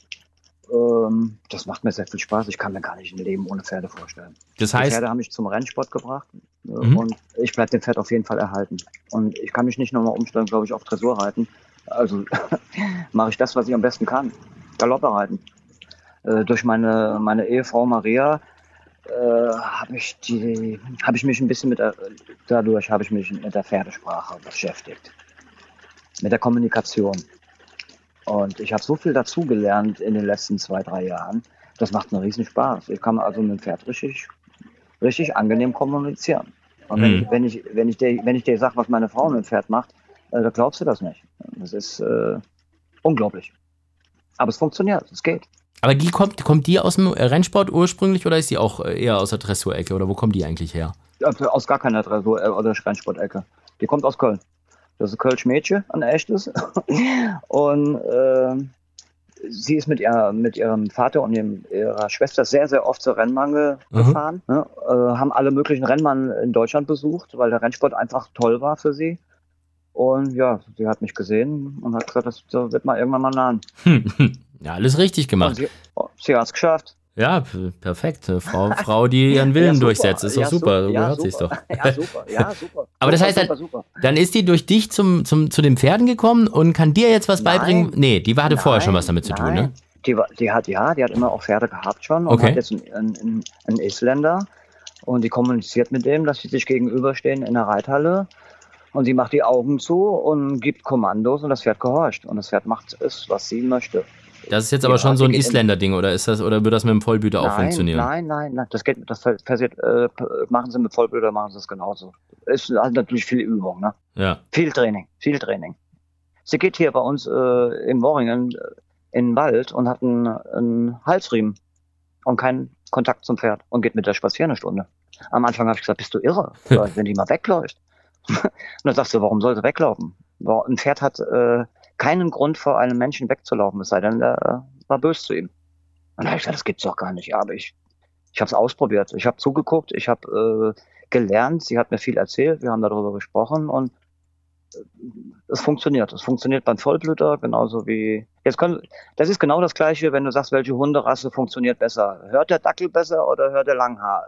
Ähm, das macht mir sehr viel Spaß. Ich kann mir gar nicht ein Leben ohne Pferde vorstellen. Das Die heißt, Pferde haben mich zum Rennsport gebracht äh, Mhm. und ich bleibe dem Pferd auf jeden Fall erhalten. Und ich kann mich nicht nochmal umstellen, glaube ich, auf Dressur reiten. Also mache ich das, was ich am besten kann. Galoppe reiten. Äh, durch meine, meine Ehefrau Maria äh, habe ich die, habe ich mich ein bisschen mit der, dadurch habe ich mich mit der Pferdesprache beschäftigt. Mit der Kommunikation. Und ich habe so viel dazugelernt in den letzten zwei, drei Jahren. Das macht einen riesen Spaß. Ich kann also mit dem Pferd richtig, richtig angenehm kommunizieren. Und wenn, Mhm. ich, wenn ich, wenn ich dir, wenn ich dir sage, was meine Frau mit dem Pferd macht, äh, da glaubst du das nicht. Das ist äh, unglaublich. Aber es funktioniert, es geht. aber die kommt, kommt die aus dem Rennsport ursprünglich oder ist die auch äh, eher aus der Dressurecke oder wo kommt die eigentlich her? Also Aus gar keiner Dressur- äh, oder Rennsportecke. Die kommt aus Köln. Das ist ein Kölsch Mädchen, ein echtes. Und ähm, sie ist mit, ihr, mit ihrem Vater und ihrem, ihrer Schwester sehr, sehr oft zur Rennmangel Mhm. gefahren. Ne? Äh, haben alle möglichen Rennmann in Deutschland besucht, weil der Rennsport einfach toll war für sie. Und ja, sie hat mich gesehen und hat gesagt, das wird mal irgendwann mal nahen. Hm. Ja, alles richtig Und gemacht. sie, oh, sie hat es geschafft. Ja, perfekt. Frau, Frau, die ihren Willen Ja, durchsetzt. Ist doch Ja, super. So gehört sich's super. doch. Ja, super. Ja, super. Aber das heißt, super, super. Dann ist die durch dich zum, zum, zu den Pferden gekommen und kann dir jetzt was Nein. beibringen? Nee, die hatte vorher schon Nein, was damit zu tun, nein. ne? Die, die hat, ja, die hat immer auch Pferde gehabt schon und Okay. hat jetzt einen, einen, einen Isländer und die kommuniziert mit dem, dass sie sich gegenüberstehen in der Reithalle und sie macht die Augen zu und gibt Kommandos und das Pferd gehorcht und das Pferd macht es, was sie möchte. Das ist jetzt aber Ja, schon so ein Isländer-Ding oder ist das, oder wird das mit dem Vollblüter auch funktionieren? nein, nein, nein, das geht, das passiert, äh, machen sie mit Vollblüter, machen sie es genauso. Ist halt natürlich viel Übung, ne? Ja. Viel Training, viel Training. Sie geht hier bei uns äh, in Worringen äh, in den Wald und hat einen, einen Halsriemen und keinen Kontakt zum Pferd und geht mit der spazieren eine Stunde. Am Anfang habe ich gesagt, bist du irre, wenn die mal wegläuft. und dann sagst du, warum soll sie weglaufen? Ein Pferd hat äh, keinen Grund vor einem Menschen wegzulaufen, es sei denn, er äh, war böse zu ihm. Und dann habe ich gesagt, das gibt's doch gar nicht. Ja, aber ich, ich habe es ausprobiert. Ich habe zugeguckt, ich habe äh, gelernt, sie hat mir viel erzählt, wir haben darüber gesprochen und äh, es funktioniert. Es funktioniert beim Vollblüter genauso wie jetzt können. Das ist genau das gleiche, wenn du sagst, welche Hunderasse funktioniert besser. Hört der Dackel besser oder hört der Langhaar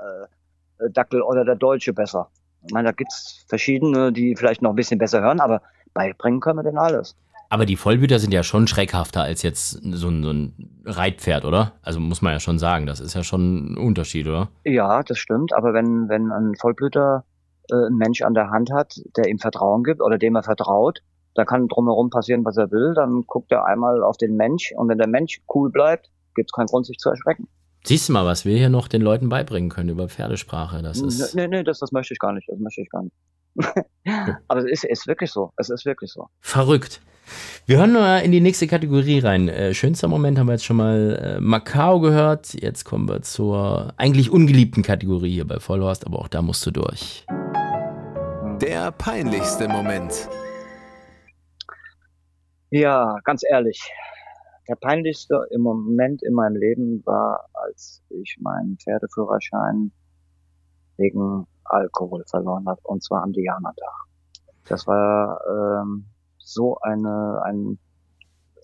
äh, äh, oder der Deutsche besser? Ich meine, da gibt's verschiedene, die vielleicht noch ein bisschen besser hören, aber beibringen können wir denen alles. Aber die Vollblüter sind ja schon schreckhafter als jetzt so ein, so ein Reitpferd, oder? Also muss man ja schon sagen, das ist ja schon ein Unterschied, oder? Ja, das stimmt. Aber wenn, wenn ein Vollblüter äh, einen Mensch an der Hand hat, der ihm Vertrauen gibt oder dem er vertraut, da kann drumherum passieren, was er will. Dann guckt er einmal auf den Mensch und wenn der Mensch cool bleibt, gibt es keinen Grund, sich zu erschrecken. Siehst du mal, was wir hier noch den Leuten beibringen können über Pferdesprache. Das ist Nee, nee, das, das möchte ich gar nicht. Das möchte ich gar nicht. Aber es ist, ist wirklich so. Es ist wirklich so. verrückt. Wir hören mal in die nächste Kategorie rein. Äh, schönster Moment haben wir jetzt schon mal äh, Macau gehört. Jetzt kommen wir zur eigentlich ungeliebten Kategorie hier bei Vollhorst, aber auch da musst du durch. Der peinlichste Moment. Ja, ganz ehrlich. Der peinlichste im Moment in meinem Leben war, als ich meinen Pferdeführerschein wegen Alkohol verloren habe, und zwar am Diana-Tag. Das war ähm, so eine, ein,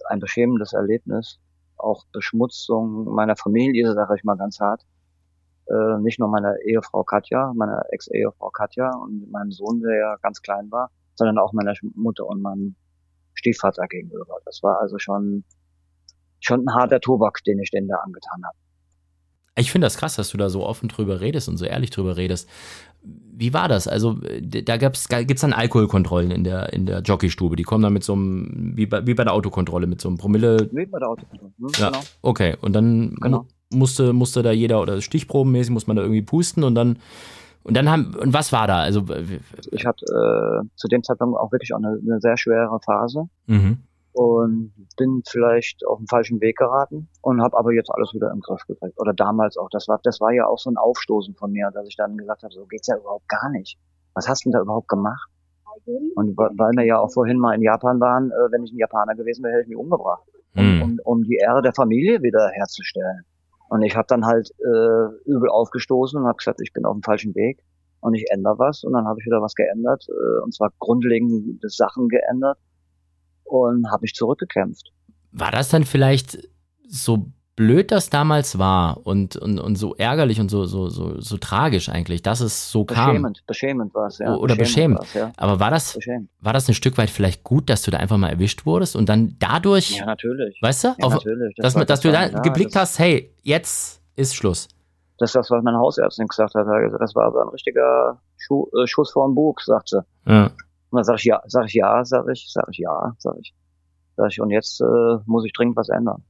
ein beschämendes Erlebnis, auch Beschmutzung meiner Familie, sage ich mal ganz hart. Äh, nicht nur meiner Ehefrau Katja, meiner Ex-Ehefrau Katja und meinem Sohn, der ja ganz klein war, sondern auch meiner Mutter und meinem Stiefvater gegenüber. Das war also schon, schon ein harter Tobak, den ich denen da angetan habe. Ich finde das krass, dass du da so offen drüber redest und so ehrlich drüber redest. Wie war das? Also, da gab's, gibt's dann Alkoholkontrollen in der, in der Jockeystube. Die kommen dann mit so einem, wie bei, wie bei der Autokontrolle, mit so einem Promille. Wie bei der Autokontrolle. Hm? Ja, Genau. okay. Und dann Genau. mu- musste, musste da jeder, oder stichprobenmäßig muss man da irgendwie pusten und dann, und dann haben, und was war da? Also, Ich hatte äh, zu dem Zeitpunkt auch wirklich auch eine, eine sehr schwere Phase mhm. Und bin vielleicht auf den falschen Weg geraten und habe aber jetzt alles wieder im Griff gekriegt. Oder damals auch. Das war, das war ja auch so ein Aufstoßen von mir, dass ich dann gesagt habe, so geht's ja überhaupt gar nicht. Was hast du denn da überhaupt gemacht? Und weil wir ja auch vorhin mal in Japan waren, äh, wenn ich ein Japaner gewesen wäre, hätte ich mich umgebracht. um, Mhm. um, um die Ehre der Familie wieder herzustellen. Und ich habe dann halt äh, übel aufgestoßen und habe gesagt, ich bin auf dem falschen Weg und ich ändere was. Und dann habe ich wieder was geändert, äh, und zwar grundlegende Sachen geändert und habe mich zurückgekämpft. War das dann vielleicht so blöd das damals war und, und, und so ärgerlich und so, so, so, so tragisch eigentlich, dass es so beschämend, kam. Beschämend, beschämend war es, ja. Oder beschämend. war's, ja. Aber war das, Beschämend. war das ein Stück weit vielleicht gut, dass du da einfach mal erwischt wurdest und dann dadurch, Ja, natürlich. weißt du, Ja, auf, natürlich. dass, war- dass du war- da ja, geblickt das, hast, hey, jetzt ist Schluss. Das ist das, was meine Hausärztin gesagt hat. Das war aber ein richtiger äh, Schuss vor den Bug, sagt sie. Ja. Und dann sag ich ja, sag ich ja, sag ich, sag ich ja, sag ich. Sag ich, und jetzt äh, muss ich dringend was ändern.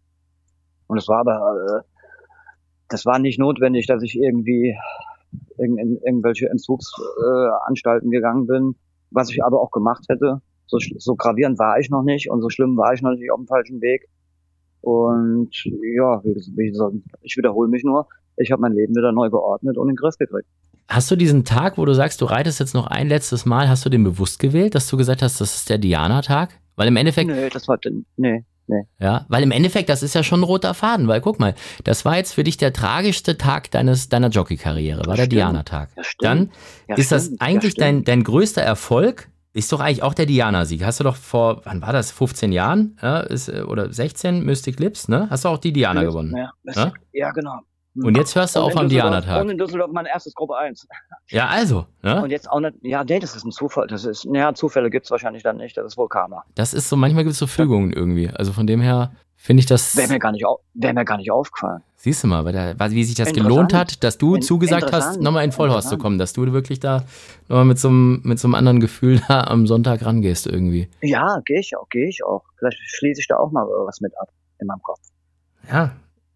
Und es war aber, äh, das war nicht notwendig, dass ich irgendwie in, in irgendwelche Entzugsanstalten äh, gegangen bin, was ich aber auch gemacht hätte. So, so gravierend war ich noch nicht und so schlimm war ich noch nicht auf dem falschen Weg. Und ja, wie, wie ich wiederhole mich nur, ich habe mein Leben wieder neu geordnet und in den Griff gekriegt. Hast du diesen Tag, wo du sagst, du reitest jetzt noch ein letztes Mal, hast du den bewusst gewählt, dass du gesagt hast, das ist der Diana-Tag? Weil im Endeffekt, Nee, das war, nee, ja, weil im Endeffekt, das ist ja schon ein roter Faden, weil guck mal, das war jetzt für dich der tragischste Tag deines, deiner Jockey-Karriere, war der. Diana-Tag. ja. Dann ja, ist das stimmt, ja, eigentlich dein, stimmt. dein größter Erfolg, ist doch eigentlich auch der Diana-Sieg. Hast du doch vor, wann war das, 15 Jahren ja, ist, äh, oder 16, Mystic Lips, ne? Hast du auch die Diana gewonnen. Ja, das, Ja? ja genau. Und jetzt hörst du Und auf am Diana-Tag. Und in Düsseldorf mein erstes Gruppe 1. Ja, also, ne? Und jetzt auch nicht, ja, nee, das ist ein Zufall. Das ist, ja, Zufälle gibt's wahrscheinlich dann nicht. Das ist wohl Karma. Das ist so, manchmal gibt es so Fügungen irgendwie. Also von dem her finde ich das, Wäre mir gar nicht, wär mir gar nicht aufgefallen. siehst du mal, weil der, wie sich das gelohnt hat, dass du In- zugesagt hast, nochmal in Vollhorst zu kommen, dass du wirklich da nochmal mit so einem, mit so einem anderen Gefühl da am Sonntag rangehst irgendwie. Ja, gehe ich auch, gehe ich auch. Vielleicht schließe ich da auch mal was mit ab in meinem Kopf. Ja,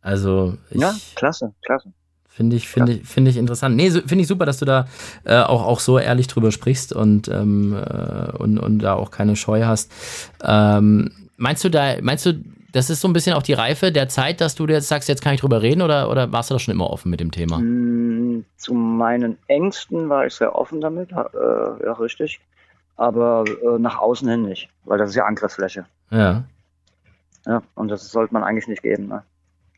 also ich, Ja, klasse, klasse. Finde ich, finde ich, finde ich interessant. Nee, finde ich super, dass du da äh, auch, auch so ehrlich drüber sprichst und, ähm, äh, und, und da auch keine Scheu hast. Ähm, meinst du da, meinst du, das ist so ein bisschen auch die Reife der Zeit, dass du jetzt sagst, jetzt kann ich drüber reden oder, oder warst du da schon immer offen mit dem Thema? Mm, Zu meinen Ängsten war ich sehr offen damit, äh, ja, richtig. Aber äh, nach außen hin nicht, weil das ist ja Angriffsfläche. Ja. Ja, und das sollte man eigentlich nicht geben. Ne?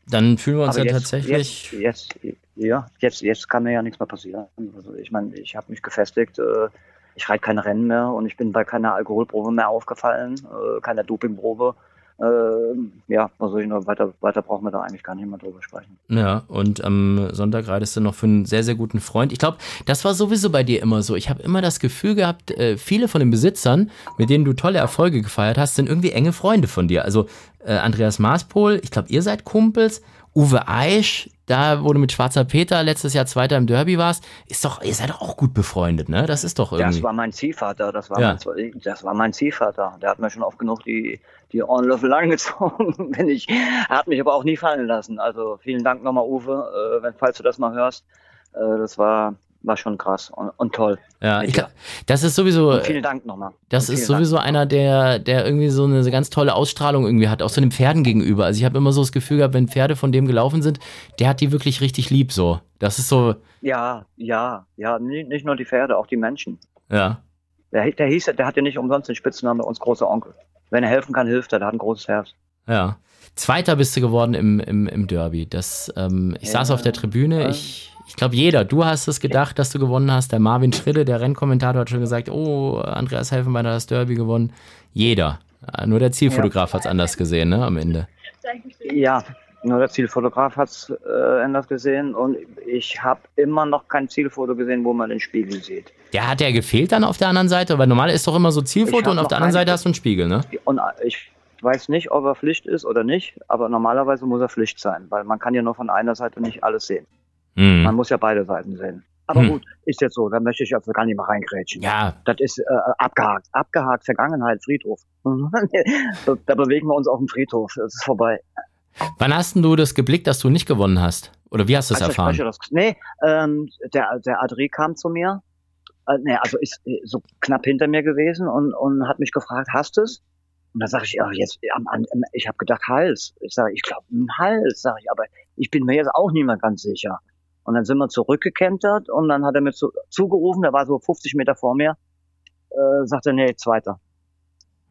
Dann fühlen wir uns Aber ja jetzt, tatsächlich. Jetzt, jetzt, ja, jetzt, jetzt kann mir ja nichts mehr passieren. Also ich meine, ich habe mich gefestigt, äh, ich reite keine Rennen mehr und ich bin bei keiner Alkoholprobe mehr aufgefallen, äh, keiner Dopingprobe. Äh, ja, was soll ich noch weiter, weiter brauchen wir da eigentlich gar nicht mehr drüber sprechen. Ja, und am Sonntag reitest du noch für einen sehr, sehr guten Freund. Ich glaube, das war sowieso bei dir immer so. Ich habe immer das Gefühl gehabt, äh, viele von den Besitzern, mit denen du tolle Erfolge gefeiert hast, sind irgendwie enge Freunde von dir. Also äh, Andreas Maaspol, ich glaube, ihr seid Kumpels. Uwe Eisch, da wo du mit Schwarzer Peter letztes Jahr Zweiter im Derby warst, ist doch, ihr seid doch auch gut befreundet, ne? Das ist doch irgendwie. Das war mein Ziehvater, das war, Ja. mein, das war mein Ziehvater. Der hat mir schon oft genug die, die Ohrenlöffel angezogen, wenn ich, er hat mich aber auch nie fallen lassen. Also vielen Dank nochmal, Uwe, äh, wenn, falls du das mal hörst. Äh, das war, war schon krass und, und toll. ja, ich das ist sowieso. Und vielen Dank nochmal. Das ist sowieso einer, der, der irgendwie so eine ganz tolle Ausstrahlung irgendwie hat, auch so den Pferden gegenüber. Also ich habe immer so das Gefühl gehabt, wenn Pferde von dem gelaufen sind, der hat die wirklich richtig lieb so. Das ist so, Dank. Ja, ja, ja, nicht, nur die Pferde, auch die Menschen. ja. Der, der hieß, der hat ja nicht umsonst den Spitznamen uns großer Onkel. Wenn er helfen kann, hilft er. Der hat ein großes Herz. Ja. Zweiter bist du geworden im, im, im Derby. Das, ähm, ich Ja. saß auf der Tribüne. Ich, ich glaube, jeder. Du hast es gedacht, dass du gewonnen hast. Der Marvin Schrille, der Rennkommentator, hat schon gesagt: Oh, Andreas Helfenbeiner hat das Derby gewonnen. Jeder. Äh, Nur der Zielfotograf hat es anders gesehen, ne, am Ende. Ja, nur der Zielfotograf hat's äh, anders gesehen und ich habe immer noch kein Zielfoto gesehen, wo man den Spiegel sieht. Der hat ja gefehlt dann auf der anderen Seite, weil normal ist doch immer so Zielfoto und auf der anderen Seite hast du einen Spiegel, ne? Und äh, ich weiß nicht, ob er Pflicht ist oder nicht, aber normalerweise muss er Pflicht sein, weil man kann ja nur von einer Seite nicht alles sehen. Man Mhm. muss ja beide Seiten sehen. Aber Hm. gut, ist jetzt so, da möchte ich also gar nicht mehr reingrätschen. Ja, Das ist äh, abgehakt. Abgehakt, Vergangenheit, Friedhof. da, da bewegen wir uns auf dem Friedhof. Das ist vorbei. wann hast denn du das geblickt, dass du nicht gewonnen hast? Oder wie hast du es Also, erfahren? Das, nee, ähm, der, der Adri kam zu mir. Äh, nee, also ist äh, so knapp hinter mir gewesen und, und hat mich gefragt, hast du es? Und da sage ich, ja, jetzt, am, am, ich habe gedacht Hals. Ich sage, ich glaube Hals, sage ich, aber ich bin mir jetzt auch nicht mehr ganz sicher. Und dann sind wir zurückgekentert und dann hat er mir zu, zugerufen, der war so 50 Meter vor mir, äh, sagte, nee, zweiter.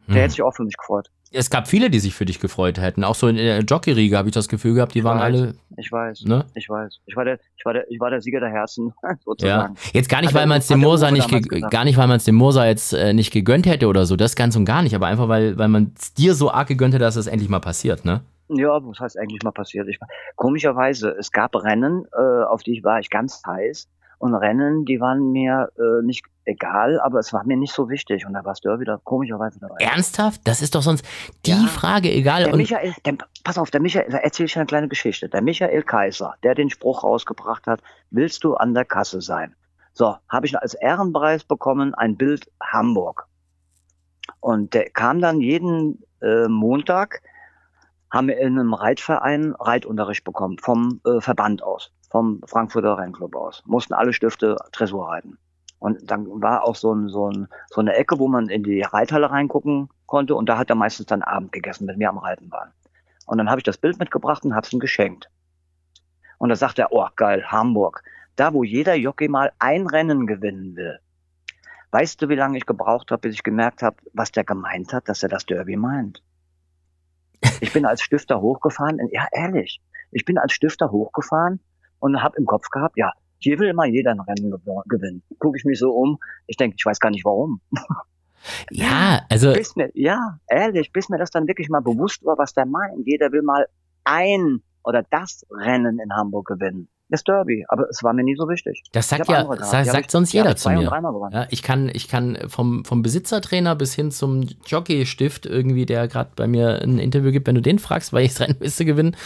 Der Hm. hätte sich auch für mich gefreut. Es gab viele, die sich für dich gefreut hätten. Auch so in der Jockey-Riege habe ich das Gefühl gehabt, die waren weiß. alle, Ich weiß, ne? ich weiß. Ich war der, ich war der, ich war der Sieger der Herzen, Ja. sozusagen. Jetzt gar nicht, weil man es dem Moser Uwe nicht, gar nicht, weil man es dem Moser jetzt äh, nicht gegönnt hätte oder so, das ganz und gar nicht, aber einfach, weil, weil man es dir so arg gegönnt hätte, dass das endlich mal passiert, ne? Ja, was heißt eigentlich mal passiert? Ich, komischerweise, es gab Rennen, äh, auf die war ich ganz heiß. Und Rennen, die waren mir äh, nicht egal, aber es war mir nicht so wichtig. Und da warst du wieder komischerweise dabei. Ernsthaft? Das ist doch sonst die ja, Frage, egal. Der Michael, der, pass auf, der Michael, da erzähle ich eine kleine Geschichte. Der Michael Kaiser, der den Spruch rausgebracht hat, willst du an der Kasse sein? So, habe ich als Ehrenpreis bekommen ein Bild Hamburg. Und der kam dann jeden äh, Montag, haben wir in einem Reitverein Reitunterricht bekommen, vom äh, Verband aus, vom Frankfurter Rennclub aus. Mussten alle Stifte Tresor reiten. Und dann war auch so, ein, so, ein, so eine Ecke, wo man in die Reithalle reingucken konnte. Und da hat er meistens dann Abend gegessen, wenn wir am Reiten waren. Und dann habe ich das Bild mitgebracht und habe es ihm geschenkt. Und da sagt er, oh geil, Hamburg. Da, wo jeder Jockey mal ein Rennen gewinnen will. Weißt du, wie lange ich gebraucht habe, bis ich gemerkt habe, was der gemeint hat, dass er das Derby meint? Ich bin als Stifter hochgefahren, ja ehrlich, ich bin als Stifter hochgefahren und habe im Kopf gehabt, ja, hier will immer jeder ein Rennen gewinnen. Gucke ich mich so um, ich denke, ich weiß gar nicht warum. Ja, also. Bis mir, ja, ehrlich, bis mir das dann wirklich mal bewusst war, was der meint. Jeder will mal ein oder das Rennen in Hamburg gewinnen das Derby, aber es war mir nie so wichtig. Das sagt ja, sagt, sagt sonst jeder zu mir. Ja, ich kann, ich kann vom, vom Besitzertrainer bis hin zum Jockey-Stift irgendwie, der gerade bei mir ein Interview gibt, wenn du den fragst, weil ich das Rennen willst gewinnen,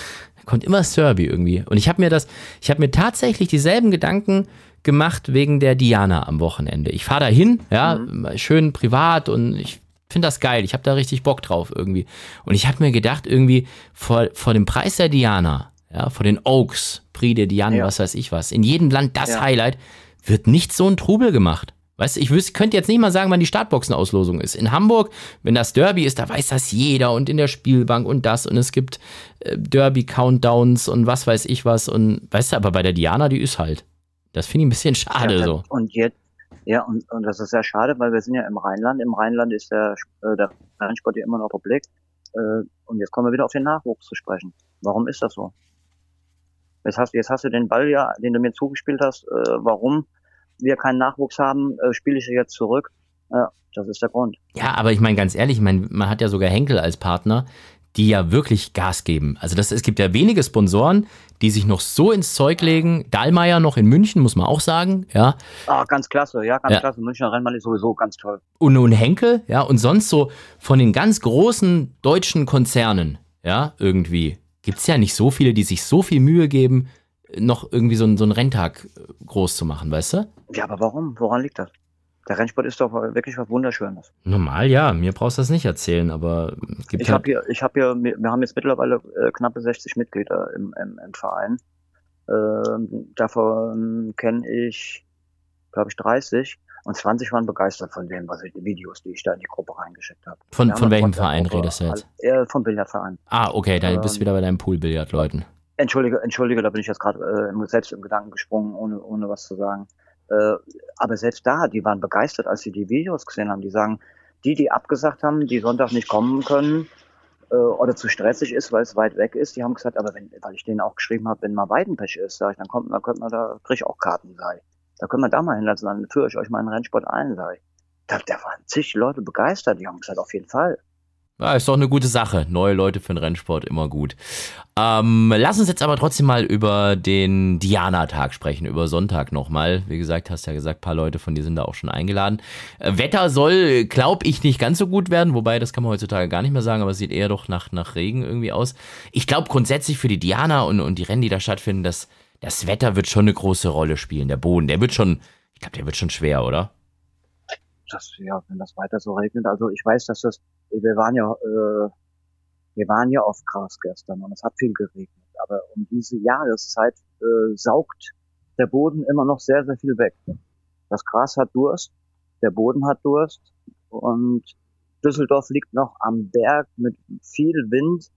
kommt immer das Derby irgendwie. Und ich habe mir das, ich habe mir tatsächlich dieselben Gedanken gemacht wegen der Diana am Wochenende. Ich fahre da hin, ja, mhm. schön privat und ich finde das geil. Ich habe da richtig Bock drauf irgendwie. Und ich habe mir gedacht, irgendwie vor, vor dem Preis der Diana, ja, vor den Oaks, Prix de Diane, ja. was weiß ich was, in jedem Land das ja. Highlight, wird nicht so ein Trubel gemacht. Weißt du, ich könnte jetzt nicht mal sagen, wann die Startboxenauslosung ist. In Hamburg, wenn das Derby ist, da weiß das jeder und in der Spielbank und das und es gibt äh, Derby-Countdowns und was weiß ich was und weißt du, aber bei der Diana, die ist halt. Das finde ich ein bisschen schade ja, so. Und jetzt, ja, und, und das ist sehr schade, weil wir sind ja im Rheinland. Im Rheinland ist der, äh, der Rennsport ja immer noch Republik. Äh, und jetzt kommen wir wieder auf den Nachwuchs zu sprechen. Warum ist das so? Jetzt hast, jetzt hast du den Ball ja, den du mir zugespielt hast. Äh, warum wir keinen Nachwuchs haben, äh, spiele ich jetzt zurück. Ja, das ist der Grund. Ja, aber ich meine ganz ehrlich, ich meine, man hat ja sogar Henkel als Partner, die ja wirklich Gas geben. Also das, es gibt ja wenige Sponsoren, die sich noch so ins Zeug legen. Dahlmeier noch in München, muss man auch sagen, ja. Ah, ganz klasse, ja, ganz ja. klasse. Münchner Rennmann ist sowieso ganz toll. Und nun Henkel, ja, und sonst so von den ganz großen deutschen Konzernen, ja, irgendwie gibt es ja nicht so viele, die sich so viel Mühe geben, noch irgendwie so, einen, so einen Renntag äh, groß zu machen, weißt du? Ja, aber warum? Woran liegt das? Der Rennsport ist doch wirklich was Wunderschönes. Normal, ja. Mir brauchst du das nicht erzählen, aber es gibt Ich halt habe hier, ich habe hier, wir haben jetzt mittlerweile äh, knappe 60 Mitglieder im, im, im Verein. Ähm, davon kenne ich, glaube ich, 30. Und 20 waren begeistert von dem, was ich, die Videos, die ich da in die Gruppe reingeschickt habe. Von, von welchem Verein redest du jetzt? Äh, vom Billardverein. Ah, okay, dann ähm, bist du wieder bei deinem Pool-Billard-Leuten. Entschuldige, entschuldige, da bin ich jetzt gerade äh, selbst im Gedanken gesprungen, ohne, ohne was zu sagen. Äh, aber selbst da, die waren begeistert, als sie die Videos gesehen haben. Die sagen, die, die abgesagt haben, die Sonntag nicht kommen können äh, oder zu stressig ist, weil es weit weg ist, die haben gesagt, aber wenn, weil ich denen auch geschrieben habe, wenn mal Weidenpech ist, sag ich, dann kommt, dann könnte man da, krieg ich auch Karten sei. Da können wir da mal hinlassen, dann führe ich euch mal einen Rennsport ein. Da, da waren zig Leute begeistert, die haben gesagt, auf jeden Fall. Ja, ist doch eine gute Sache. Neue Leute für den Rennsport, immer gut. Ähm, lass uns jetzt aber trotzdem mal über den Diana-Tag sprechen, über Sonntag nochmal. Wie gesagt, hast ja gesagt, paar Leute von dir sind da auch schon eingeladen. Äh, Wetter soll, glaube ich, nicht ganz so gut werden, wobei das kann man heutzutage gar nicht mehr sagen, aber es sieht eher doch nach, nach Regen irgendwie aus. Ich glaube grundsätzlich für die Diana und, und die Rennen, die da stattfinden, dass das Wetter wird schon eine große Rolle spielen. Der Boden, der wird schon, ich glaube, der wird schon schwer, oder? Das, ja, wenn das weiter so regnet. Also ich weiß, dass das, wir waren ja, äh, wir waren ja auf Gras gestern und es hat viel geregnet. Aber um diese Jahreszeit äh, saugt der Boden immer noch sehr, sehr viel weg. Das Gras hat Durst, der Boden hat Durst und Düsseldorf liegt noch am Berg mit viel Wind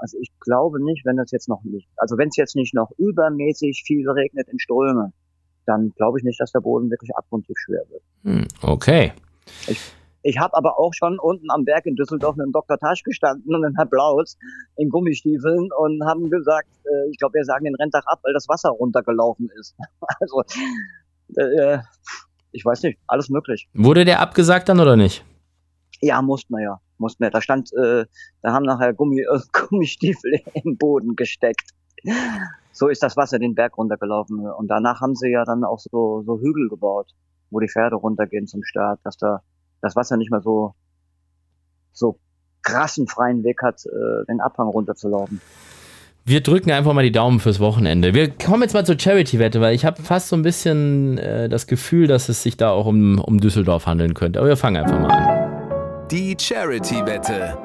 also ich glaube nicht, wenn das jetzt noch nicht, also wenn es jetzt nicht noch übermäßig viel regnet in Strömen, dann glaube ich nicht, dass der Boden wirklich abgrundtief schwer wird. Hm, okay. Ich, ich habe aber auch schon unten am Berg in Düsseldorf mit dem Dr. Tasch gestanden und mit Herr Blaus in Gummistiefeln und haben gesagt, äh, ich glaube, wir sagen den Renntag ab, weil das Wasser runtergelaufen ist. also, äh, ich weiß nicht, alles möglich. Wurde der abgesagt dann oder nicht? Ja, mussten wir ja. Mussten wir. Da stand, äh, da haben nachher Gummi, äh, Gummistiefel im Boden gesteckt. So ist das Wasser den Berg runtergelaufen. Und danach haben sie ja dann auch so, so Hügel gebaut, wo die Pferde runtergehen zum Start, dass da das Wasser nicht mehr so, so krassen freien Weg hat, äh, den Abhang runterzulaufen. Wir drücken einfach mal die Daumen fürs Wochenende. Wir kommen jetzt mal zur Charity-Wette, weil ich habe fast so ein bisschen äh, das Gefühl, dass es sich da auch um, um Düsseldorf handeln könnte. Aber wir fangen einfach mal an. Die Charity-Wette.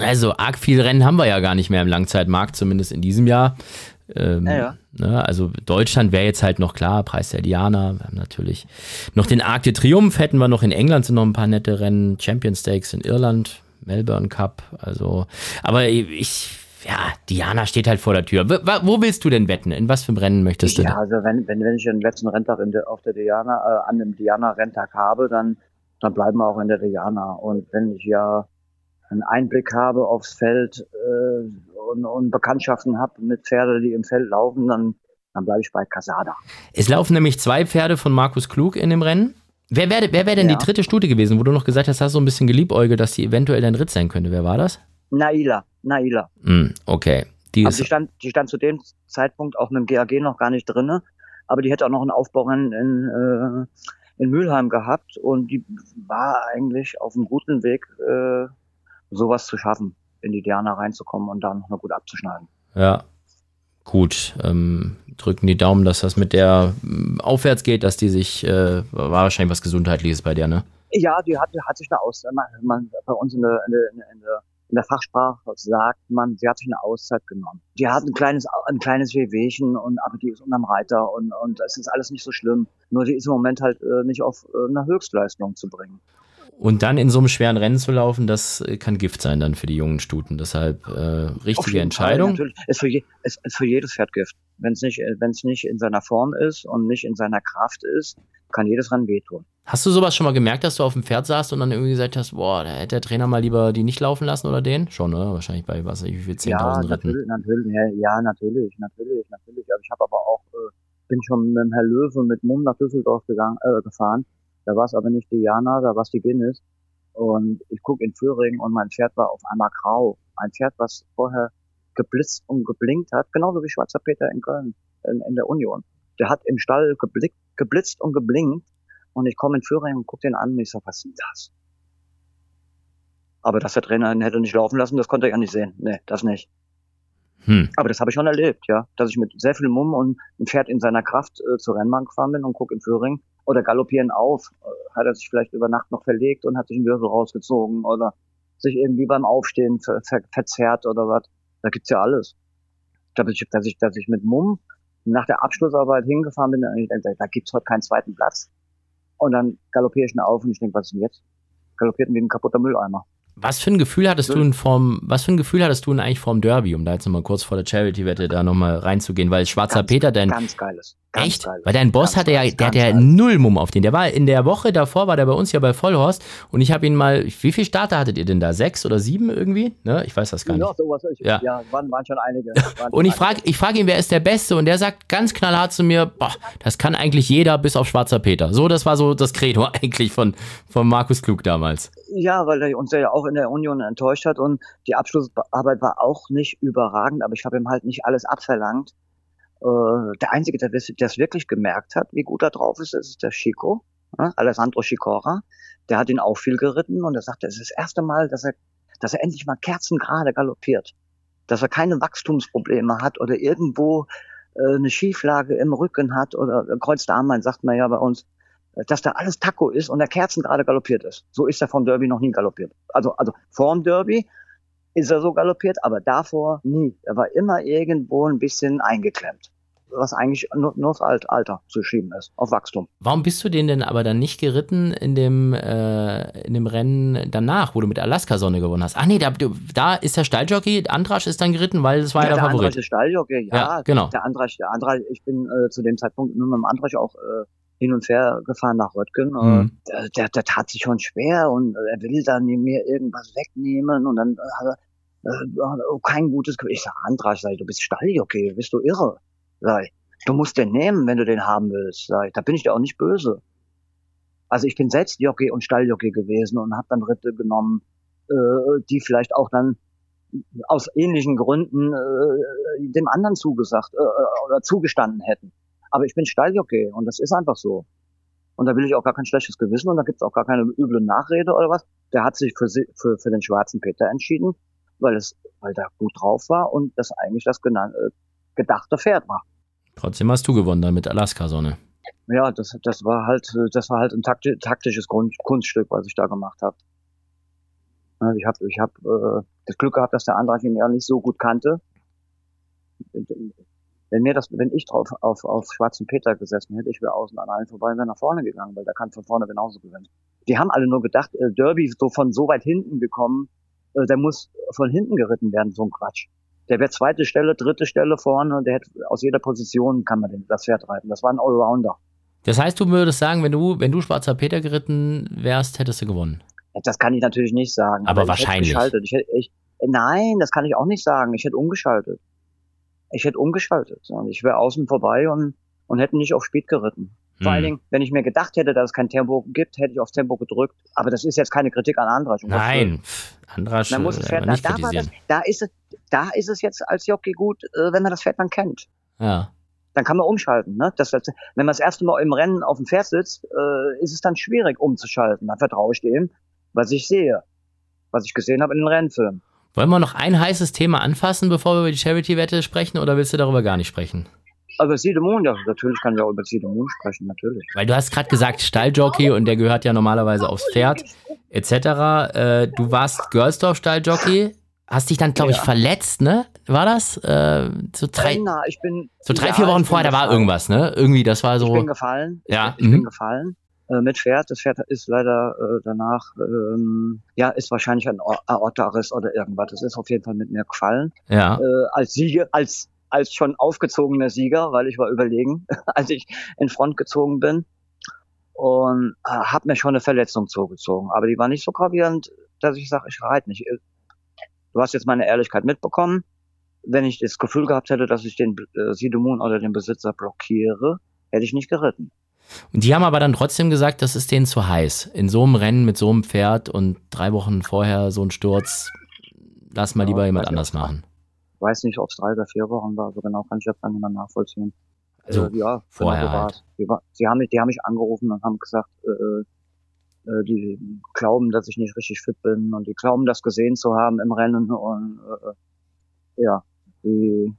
Also arg viel Rennen haben wir ja gar nicht mehr im Langzeitmarkt, zumindest in diesem Jahr. Ähm, ja, ja. Ne, also Deutschland wäre jetzt halt noch klar, Preis der Diana. Wir haben natürlich noch den Arc de Triomphe, hätten wir noch in England sind noch ein paar nette Rennen, Champion Stakes in Irland, Melbourne Cup. Also, aber ich ja, Diana steht halt vor der Tür. W wo willst du denn wetten? In was für ein Rennen möchtest du? Ja, also wenn, wenn, wenn ich den letzten Renntag der, auf der Diana, äh, an dem Diana-Renntag habe, dann, dann bleiben wir auch in der Diana. Und wenn ich ja einen Einblick habe aufs Feld äh, und, und Bekanntschaften habe mit Pferden, die im Feld laufen, dann, dann bleibe ich bei Casada. Es laufen nämlich zwei Pferde von Markus Klug in dem Rennen. Wer wäre wer wär denn ja. die dritte Stute gewesen, wo du noch gesagt hast, hast du so ein bisschen geliebäugelt, dass die eventuell dein Ritt sein könnte? Wer war das? Naila. Naila. Mm, okay. Die, also die, stand, die stand zu dem Zeitpunkt auch mit dem GAG noch gar nicht drinne, aber die hätte auch noch einen Aufbaurennen in, äh, in Mülheim gehabt und die war eigentlich auf einem guten Weg, äh, sowas zu schaffen, in die Diana reinzukommen und dann noch gut abzuschneiden. Ja, gut. Ähm, drücken die Daumen, dass das mit der ähm, aufwärts geht, dass die sich, äh, war wahrscheinlich was Gesundheitliches bei dir, ne? Ja, die hat, hat sich eine Aus, man, man, bei uns in der, in der, in der in der Fachsprache sagt man, sie hat sich eine Auszeit genommen. Die hat ein kleines, ein kleines Wehwehchen und aber die ist unterm Reiter und, und es ist alles nicht so schlimm. Nur die ist im Moment halt äh, nicht auf äh, eine Höchstleistung zu bringen. Und dann in so einem schweren Rennen zu laufen, das äh, kann Gift sein dann für die jungen Stuten. Deshalb äh, richtige Entscheidung. Fall, natürlich. Ist für, je, ist, ist für jedes Pferd Gift. Wenn es nicht, wenn es nicht in seiner Form ist und nicht in seiner Kraft ist, kann jedes Rennen wehtun. Hast du sowas schon mal gemerkt, dass du auf dem Pferd saßt und dann irgendwie gesagt hast, boah, da hätte der Trainer mal lieber die nicht laufen lassen oder den? Schon, oder? Wahrscheinlich bei, was ich, wie viel, 10.000 ja. Natürlich, natürlich, ja, natürlich, natürlich, natürlich. Also ich habe aber auch, äh, bin schon mit dem Herr Löwe mit Mumm nach Düsseldorf gegangen, äh, gefahren. Da war es aber nicht Diana, da war es die Guinness. Und ich gucke in Führing und mein Pferd war auf einmal grau. Ein Pferd, was vorher geblitzt und geblinkt hat, genauso wie Schwarzer Peter in Köln, in, in der Union. Der hat im Stall geblickt, geblitzt und geblinkt und ich komme in Führing und gucke den an und ich sage, was ist denn das? Aber dass der Trainer ihn hätte nicht laufen lassen, das konnte er ja nicht sehen. Nee, das nicht. Hm. Aber das habe ich schon erlebt, ja. Dass ich mit sehr viel Mumm und ein Pferd in seiner Kraft äh, zur Rennbahn gefahren bin und gucke in Führing. Oder galoppieren auf. Äh, hat er sich vielleicht über Nacht noch verlegt und hat sich einen Wirbel rausgezogen oder sich irgendwie beim Aufstehen ver ver verzerrt oder was. Da gibt's ja alles. Dass ich, dass ich, dass ich mit Mumm nach der Abschlussarbeit hingefahren bin und ich denke, da gibt's heute keinen zweiten Platz. Und dann galoppiere ich ihn auf und ich denke, was ist denn jetzt? Galoppiert wie ein kaputter Mülleimer. Was für ein Gefühl hattest du in Form, was für ein Gefühl hattest du denn eigentlich vorm Derby, um da jetzt nochmal kurz vor der Charity-Wette da nochmal reinzugehen, weil Schwarzer ganz, Peter dein. Ganz geiles. Ganz echt? Geiles, weil dein Boss hatte ja, der hat ja null Mumm auf den. Der war in der Woche davor, war der bei uns ja bei Vollhorst und ich habe ihn mal, wie viele Starter hattet ihr denn da? Sechs oder sieben irgendwie? Ne? Ich weiß das gar nicht. Ja, sowas. Ich, ja. ja waren, waren schon einige. Waren und ich frage ich frag ihn, wer ist der Beste? Und der sagt ganz knallhart zu mir, boah, das kann eigentlich jeder bis auf Schwarzer Peter. So, das war so das Credo eigentlich von, von Markus Klug damals. Ja, weil er uns ja auch in der Union enttäuscht hat und die Abschlussarbeit war auch nicht überragend, aber ich habe ihm halt nicht alles abverlangt. Äh, der Einzige, der es wirklich gemerkt hat, wie gut er drauf ist, ist der Chico, ne? Alessandro Chicora. Der hat ihn auch viel geritten und er sagte, es ist das erste Mal, dass er, dass er endlich mal kerzengerade galoppiert. Dass er keine Wachstumsprobleme hat oder irgendwo äh, eine Schieflage im Rücken hat oder äh, Kreuzdarmbein, sagt man ja bei uns dass da alles Taco ist und der Kerzen gerade galoppiert ist. So ist er vom Derby noch nie galoppiert. Also, also vorm Derby ist er so galoppiert, aber davor nie. Er war immer irgendwo ein bisschen eingeklemmt. Was eigentlich nur, nur aufs Alter zu schieben ist, auf Wachstum. Warum bist du den denn aber dann nicht geritten in dem, äh, in dem Rennen danach, wo du mit Alaska Sonne gewonnen hast? Ach nee, da, da ist der Stalljockey, Andrasch ist dann geritten, weil das war ja, ja der, der Favorit. Andrasch ist Stalljockey, ja, ja, genau. Der Andrasch, der Andrasch, ich bin äh, zu dem Zeitpunkt nur mit dem Andrasch auch äh, hin und her gefahren nach Röttgen. Mhm. Der, der, der, tat sich schon schwer und er will dann mir irgendwas wegnehmen und dann hat er äh, kein gutes Gefühl. Ich sag, Andrasch, sag ich, du bist Stalljockey, bist du irre? Sag ich, du musst den nehmen, wenn du den haben willst. Sag ich, da bin ich dir auch nicht böse. Also ich bin selbst Jockey und Stalljockey gewesen und habe dann Ritte genommen, äh, die vielleicht auch dann aus ähnlichen Gründen äh, dem anderen zugesagt äh, oder zugestanden hätten. Aber ich bin Stalljockey und das ist einfach so. Und da will ich auch gar kein schlechtes Gewissen und da gibt es auch gar keine üble Nachrede oder was. Der hat sich für, für, für den schwarzen Peter entschieden, weil es, weil der gut drauf war und das eigentlich das genannte, äh, gedachte Pferd war. Trotzdem hast du gewonnen dann mit Alaska-Sonne. Ja, das, das war halt, das war halt ein takti taktisches Grund, Kunststück, was ich da gemacht habe. Ich habe ich hab, äh, das Glück gehabt, dass der Andrach ihn ja nicht so gut kannte. Wenn mir das, wenn ich drauf auf, auf Schwarzen Peter gesessen hätte, ich wäre außen an allen vorbei und wäre nach vorne gegangen, weil der kann von vorne genauso gewinnen. Die haben alle nur gedacht, äh, Derby so von so weit hinten gekommen, äh, der muss von hinten geritten werden, so ein Quatsch. Der wäre zweite Stelle, dritte Stelle vorne, der hätte aus jeder Position kann man den, das Pferd reiten. Das war ein Allrounder. Das heißt, du würdest sagen, wenn du, wenn du Schwarzer Peter geritten wärst, hättest du gewonnen. Das kann ich natürlich nicht sagen. Aber, aber wahrscheinlich. Hätte ich hätte, ich, nein, das kann ich auch nicht sagen. Ich hätte umgeschaltet. Ich hätte umgeschaltet. Und ich wäre außen vorbei und, und hätte nicht auf Speed geritten. Vor hm. allen Dingen, wenn ich mir gedacht hätte, dass es kein Tempo gibt, hätte ich aufs Tempo gedrückt. Aber das ist jetzt keine Kritik an Andrasch. Nein, Andrasch muss das Pferd, nicht da, das, da, ist es, da ist es jetzt als Jockey gut, äh, wenn man das Pferd dann kennt. Ja. Dann kann man umschalten. Ne? Das, wenn man das erste Mal im Rennen auf dem Pferd sitzt, äh, ist es dann schwierig umzuschalten. Dann vertraue ich dem, was ich sehe, was ich gesehen habe in den Rennfilmen. Wollen wir noch ein heißes Thema anfassen, bevor wir über die Charity-Wette sprechen, oder willst du darüber gar nicht sprechen? Aber Sidemon, ja, natürlich kann ich auch über Sidemon sprechen, natürlich. Weil du hast gerade gesagt, Stalljockey und der gehört ja normalerweise aufs Pferd, etc. Äh, du warst Girlsdorf Stalljockey, hast dich dann, glaube ich, ja. verletzt, ne? War das? Äh, so drei, Na, ich bin, so drei ja, vier Wochen vorher, da war irgendwas, ne? Irgendwie, das war so. Ich bin gefallen. Ja. Ich, ich mhm. bin gefallen äh, mit Pferd. Das Pferd ist leider äh, danach, ähm, ja, ist wahrscheinlich ein Aortariss oder irgendwas. Das ist auf jeden Fall mit mir gefallen. Ja. Äh, als Sieger, als als schon aufgezogener Sieger, weil ich war überlegen, als ich in Front gezogen bin und äh, habe mir schon eine Verletzung zugezogen. Aber die war nicht so gravierend, dass ich sage, ich reite nicht. Du hast jetzt meine Ehrlichkeit mitbekommen. Wenn ich das Gefühl gehabt hätte, dass ich den äh, Sidemun oder den Besitzer blockiere, hätte ich nicht geritten. Und die haben aber dann trotzdem gesagt, das ist denen zu heiß. In so einem Rennen mit so einem Pferd und drei Wochen vorher so ein Sturz, lass mal ja, lieber jemand anders machen. Ich weiß nicht, ob es drei oder vier Wochen war, so genau kann ich jetzt dann nicht mehr nachvollziehen. Also äh, ja, vorher genau halt. die, sie, haben mich, die haben mich angerufen und haben gesagt, äh, äh, die glauben, dass ich nicht richtig fit bin und die glauben, das gesehen zu haben im Rennen und äh, ja, die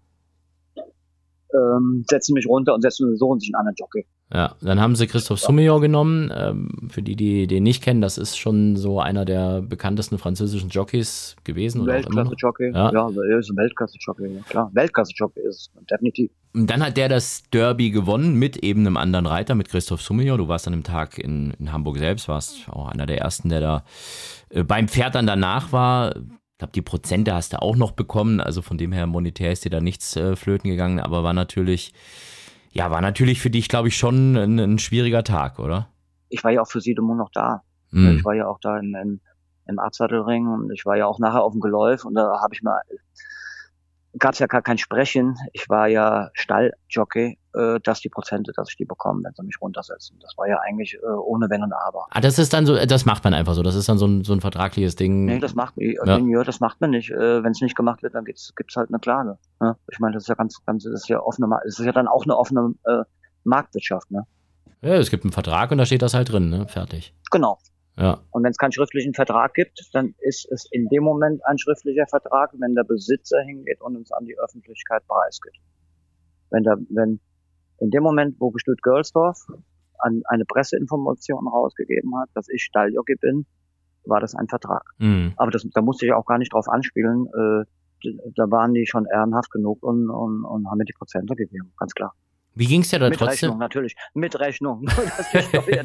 ähm, setzen mich runter und setzen so sich einen anderen Jockey. Ja, dann haben sie Christoph Soumillon genommen. Ähm, für die, die den nicht kennen, das ist schon so einer der bekanntesten französischen Jockeys gewesen. Weltklasse-Jockey, ja. ja, er ist ein Weltklasse-Jockey, ja, klar. Weltklasse-Jockey ist es, definitiv. Und dann hat der das Derby gewonnen mit eben einem anderen Reiter, mit Christoph Soumillon. Du warst an dem Tag in, in Hamburg selbst, warst auch einer der ersten, der da äh, beim Pferd dann danach war. Ich glaube, die Prozente hast du auch noch bekommen. Also von dem her monetär ist dir da nichts äh, flöten gegangen, aber war natürlich ja, war natürlich für dich, glaube ich, schon ein, ein, schwieriger Tag, oder? Ich war ja auch für Siedemund noch da. Mhm. Ich war ja auch da im, im, im Absattelring und ich war ja auch nachher auf dem Geläuf und da habe ich mal gab es ja gar kein Sprechen. Ich war ja Stalljockey, äh, dass die Prozente, dass ich die bekomme, wenn sie mich runtersetzen. Das war ja eigentlich äh, ohne Wenn und Aber. Ah, das ist dann so, das macht man einfach so. Das ist dann so ein, so ein vertragliches Ding. Nee, das macht, ja. ja das macht man nicht. Äh, wenn es nicht gemacht wird, dann gibt's gibt's halt eine Klage. Ne? Ich meine, das ist ja ganz, ganz, das ist ja offene, das ist ja dann auch eine offene äh, Marktwirtschaft, ne? Ja, es gibt einen Vertrag und da steht das halt drin, ne? Fertig. Genau. Ja. Und wenn es keinen schriftlichen Vertrag gibt, dann ist es in dem Moment ein schriftlicher Vertrag, wenn der Besitzer hingeht und uns an die Öffentlichkeit preisgibt. Wenn der, wenn in dem Moment, wo Gestüt Görlsdorf an eine Presseinformation rausgegeben hat, dass ich Stalljockey bin, war das ein Vertrag. Mhm. Aber das, da musste ich auch gar nicht drauf anspielen. Äh, da waren die schon ehrenhaft genug und, und, und haben mir die Prozente gegeben, ganz klar. Wie ging es dir da mit trotzdem? Rechnung, natürlich. Mit Rechnung.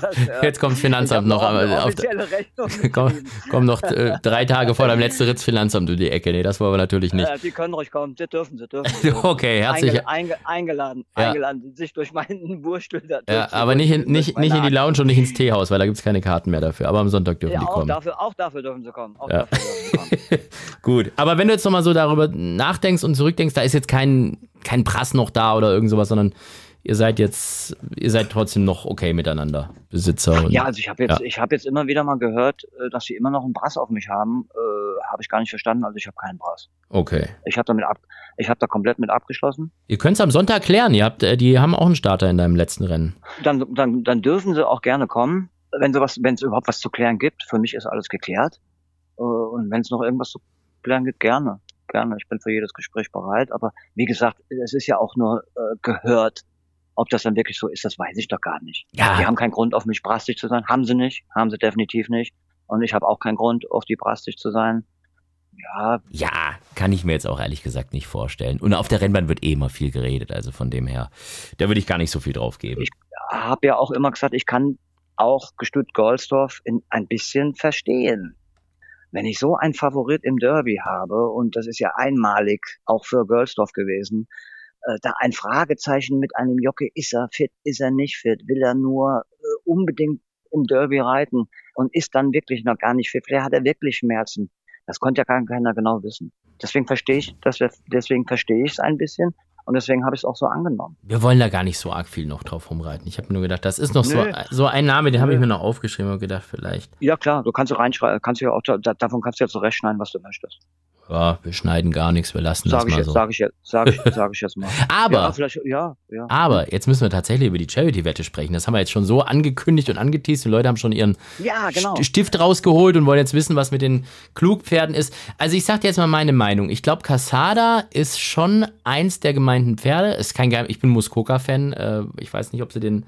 Das, Jetzt kommt Finanzamt noch. Auf, komm, komm noch äh, drei Tage vor deinem letzten Ritz Finanzamt um die Ecke. Nee, das wollen wir natürlich nicht. Äh, die können ruhig kommen. Sie dürfen, sie dürfen. okay, herzlich. Einge, einge, eingeladen, ja. eingeladen, sich durch meinen Wurstel da Ja, aber nicht in, nicht, nicht in die Lounge und nicht ins Teehaus, weil da gibt es keine Karten mehr dafür. Aber am Sonntag dürfen ja, die auch kommen. Dafür, auch dafür dürfen sie kommen. Ja. Dürfen sie kommen. Gut, aber wenn du jetzt nochmal so darüber nachdenkst und zurückdenkst, da ist jetzt kein, kein Prass noch da oder irgend sowas, sondern ihr seid jetzt, ihr seid trotzdem noch okay miteinander, Besitzer. Und, Ja, also ich habe jetzt, Ja. ich habe jetzt immer wieder mal gehört, äh, dass sie immer noch einen Brass auf mich haben. Äh, habe ich gar nicht verstanden. Also ich habe keinen Brass. Okay. Ich habe damit ab, ich habe da komplett mit abgeschlossen. Ihr könnt es am Sonntag klären. Ihr habt, äh, die haben auch einen Starter in deinem letzten Rennen. Dann, dann, dann dürfen sie auch gerne kommen, wenn sowas, wenn es überhaupt was zu klären gibt. Für mich ist alles geklärt. Äh, und wenn es noch irgendwas zu klären gibt, gerne, gerne. Ich bin für jedes Gespräch bereit. Aber wie gesagt, es ist ja auch nur äh, gehört. Ob das dann wirklich so ist, das weiß ich doch gar nicht. Ja. Die haben keinen Grund, auf mich brastig zu sein. Haben sie nicht. Haben sie definitiv nicht. Und ich habe auch keinen Grund, auf die brastig zu sein. Ja, Ja, kann ich mir jetzt auch ehrlich gesagt nicht vorstellen. Und auf der Rennbahn wird eh immer viel geredet, also von dem her, da würde ich gar nicht so viel drauf geben. Ich- habe ja auch immer gesagt, ich kann auch gestützt Goldsdorf in ein bisschen verstehen. Wenn ich so einen Favorit im Derby habe, und das ist ja einmalig auch für Goldsdorf gewesen, äh, da ein Fragezeichen mit einem Jockey, ist er fit, ist er nicht fit, will er nur äh, unbedingt im Derby reiten und ist dann wirklich noch gar nicht fit, vielleicht hat er wirklich Schmerzen. Das konnte ja gar keiner genau wissen. Deswegen verstehe ich, das, deswegen verstehe ich es ein bisschen und deswegen habe ich es auch so angenommen. Wir wollen da gar nicht so arg viel noch drauf rumreiten. Ich habe nur gedacht, das ist noch so, Nö. so ein Name, den habe ich mir noch aufgeschrieben und gedacht, vielleicht, Ja klar, du kannst ja reinschreiben, kannst ja auch da, davon kannst du ja zurechtschneiden, was du möchtest. Ja, wir schneiden gar nichts, wir lassen das Sag ich mal jetzt, so. sag ich jetzt, sag ich, sag ich jetzt mal. Aber, ja, ja, ja. aber, jetzt müssen wir tatsächlich über die Charity-Wette sprechen. Das haben wir jetzt schon so angekündigt und angeteased. Die Leute haben schon ihren genau. St- Stift rausgeholt und wollen jetzt wissen, was mit den Klugpferden ist. Also ich sag dir jetzt mal meine Meinung. Ich glaube, Casada ist schon eins der gemeinten Pferde. Ist kein Geheim ich bin Muskoka-Fan. Äh, ich weiß nicht, ob sie den,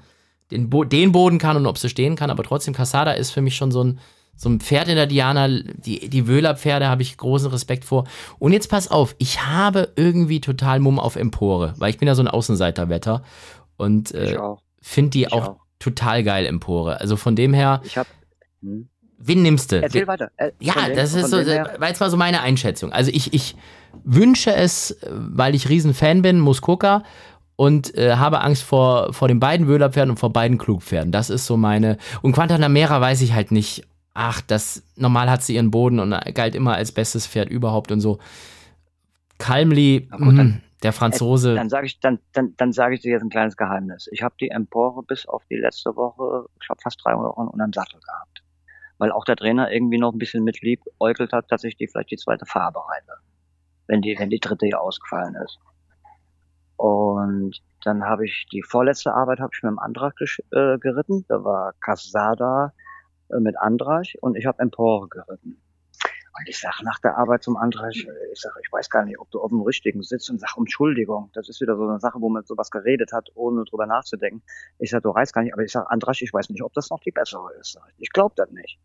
den, Bo den Boden kann und ob sie stehen kann, aber trotzdem, Casada ist für mich schon so ein, so ein Pferd in der Diana. Die, die Wöhler-Pferde habe ich großen Respekt vor. Und jetzt pass auf, ich habe irgendwie total Mumm auf Empore, weil ich bin ja so ein Außenseiterwetter und äh, finde die auch, auch. total geil, Empore. Also von dem her, Ich hab, hm. wen nimmst du? Erzähl weiter. Äh, Ja, dem- das ist so, war jetzt mal so meine Einschätzung. Also ich, ich wünsche es, weil ich Riesenfan bin, Muskoka und äh, habe Angst vor, vor den beiden Wöhlerpferden und vor beiden Klugpferden. Das ist so meine. Und Quantanamera weiß ich halt nicht. Ach, das normal hat sie ihren Boden und galt immer als bestes Pferd überhaupt und so. Kalmli, Na gut, dann- mh, der Franzose. Dann sage ich, dann, dann, dann sage ich dir jetzt ein kleines Geheimnis. Ich habe die Empore bis auf die letzte Woche, ich glaube fast 300 Euro unterm Sattel gehabt. Weil auch der Trainer irgendwie noch ein bisschen mitlieb äugelt hat, dass ich die vielleicht die zweite Farbe reite. Wenn die, wenn die dritte hier ausgefallen ist. Und dann habe ich die vorletzte Arbeit habe ich mit dem gesch- äh, geritten. Da war Casada äh, mit Andrach und ich habe Empore geritten. Und ich sag nach der Arbeit zum Andrach, äh, ich sag, ich weiß gar nicht, ob du auf dem richtigen sitzt und sag Entschuldigung. Das ist wieder so eine Sache, wo man sowas geredet hat, ohne drüber nachzudenken. Ich sag, du reißt gar nicht, aber ich sag, Andrach, ich weiß nicht, ob das noch die bessere ist. Ich. Glaube das nicht.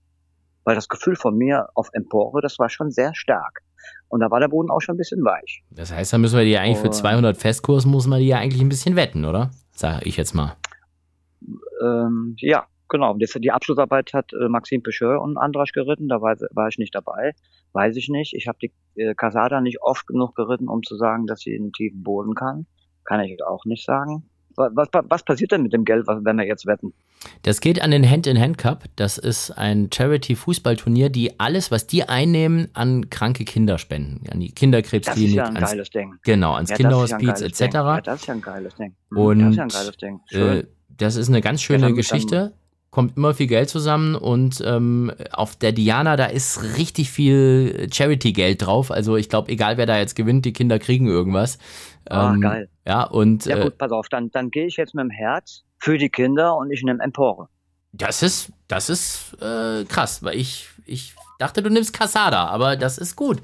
Weil das Gefühl von mir auf Empore, das war schon sehr stark. Und da war der Boden auch schon ein bisschen weich. Das heißt, da müssen wir die eigentlich für Und- 200 Festkurs, muss man die ja eigentlich ein bisschen wetten, oder? Sag ich jetzt mal. Ähm, ja, genau. Die, die Abschlussarbeit hat äh, Maxime Pecheur und Andrasch geritten, da war, war ich nicht dabei. Weiß ich nicht. Ich habe die äh, Casada nicht oft genug geritten, um zu sagen, dass sie einen tiefen Boden kann. Kann ich auch nicht sagen. Was, was, was passiert denn mit dem Geld, was, wenn wir jetzt wetten? Das geht an den Hand-in-Hand-Cup. Das ist ein Charity-Fußballturnier, die alles, was die einnehmen, an kranke Kinder spenden. An die Das ist Kinderkrebsklinik, ja ein ans, geiles Ding. genau, ans Ja, ja Kinderhospiz Ding. Ja, etc. das ist ja ein geiles Ding. Mhm, Und das ist ja ein geiles Ding. Schön. Äh, das ist eine ganz schöne dann- Geschichte. Kommt immer viel Geld zusammen und ähm, auf der Diana, da ist richtig viel Charity-Geld drauf. Also ich glaube, egal wer da jetzt gewinnt, die Kinder kriegen irgendwas. Ah, Ähm, geil. Ja, und Ja äh, gut, pass auf, dann, dann gehe ich jetzt mit dem Herz für die Kinder und ich nehme Empore. Das ist, das ist äh, krass, weil ich, ich dachte, du nimmst Casada, aber das ist gut.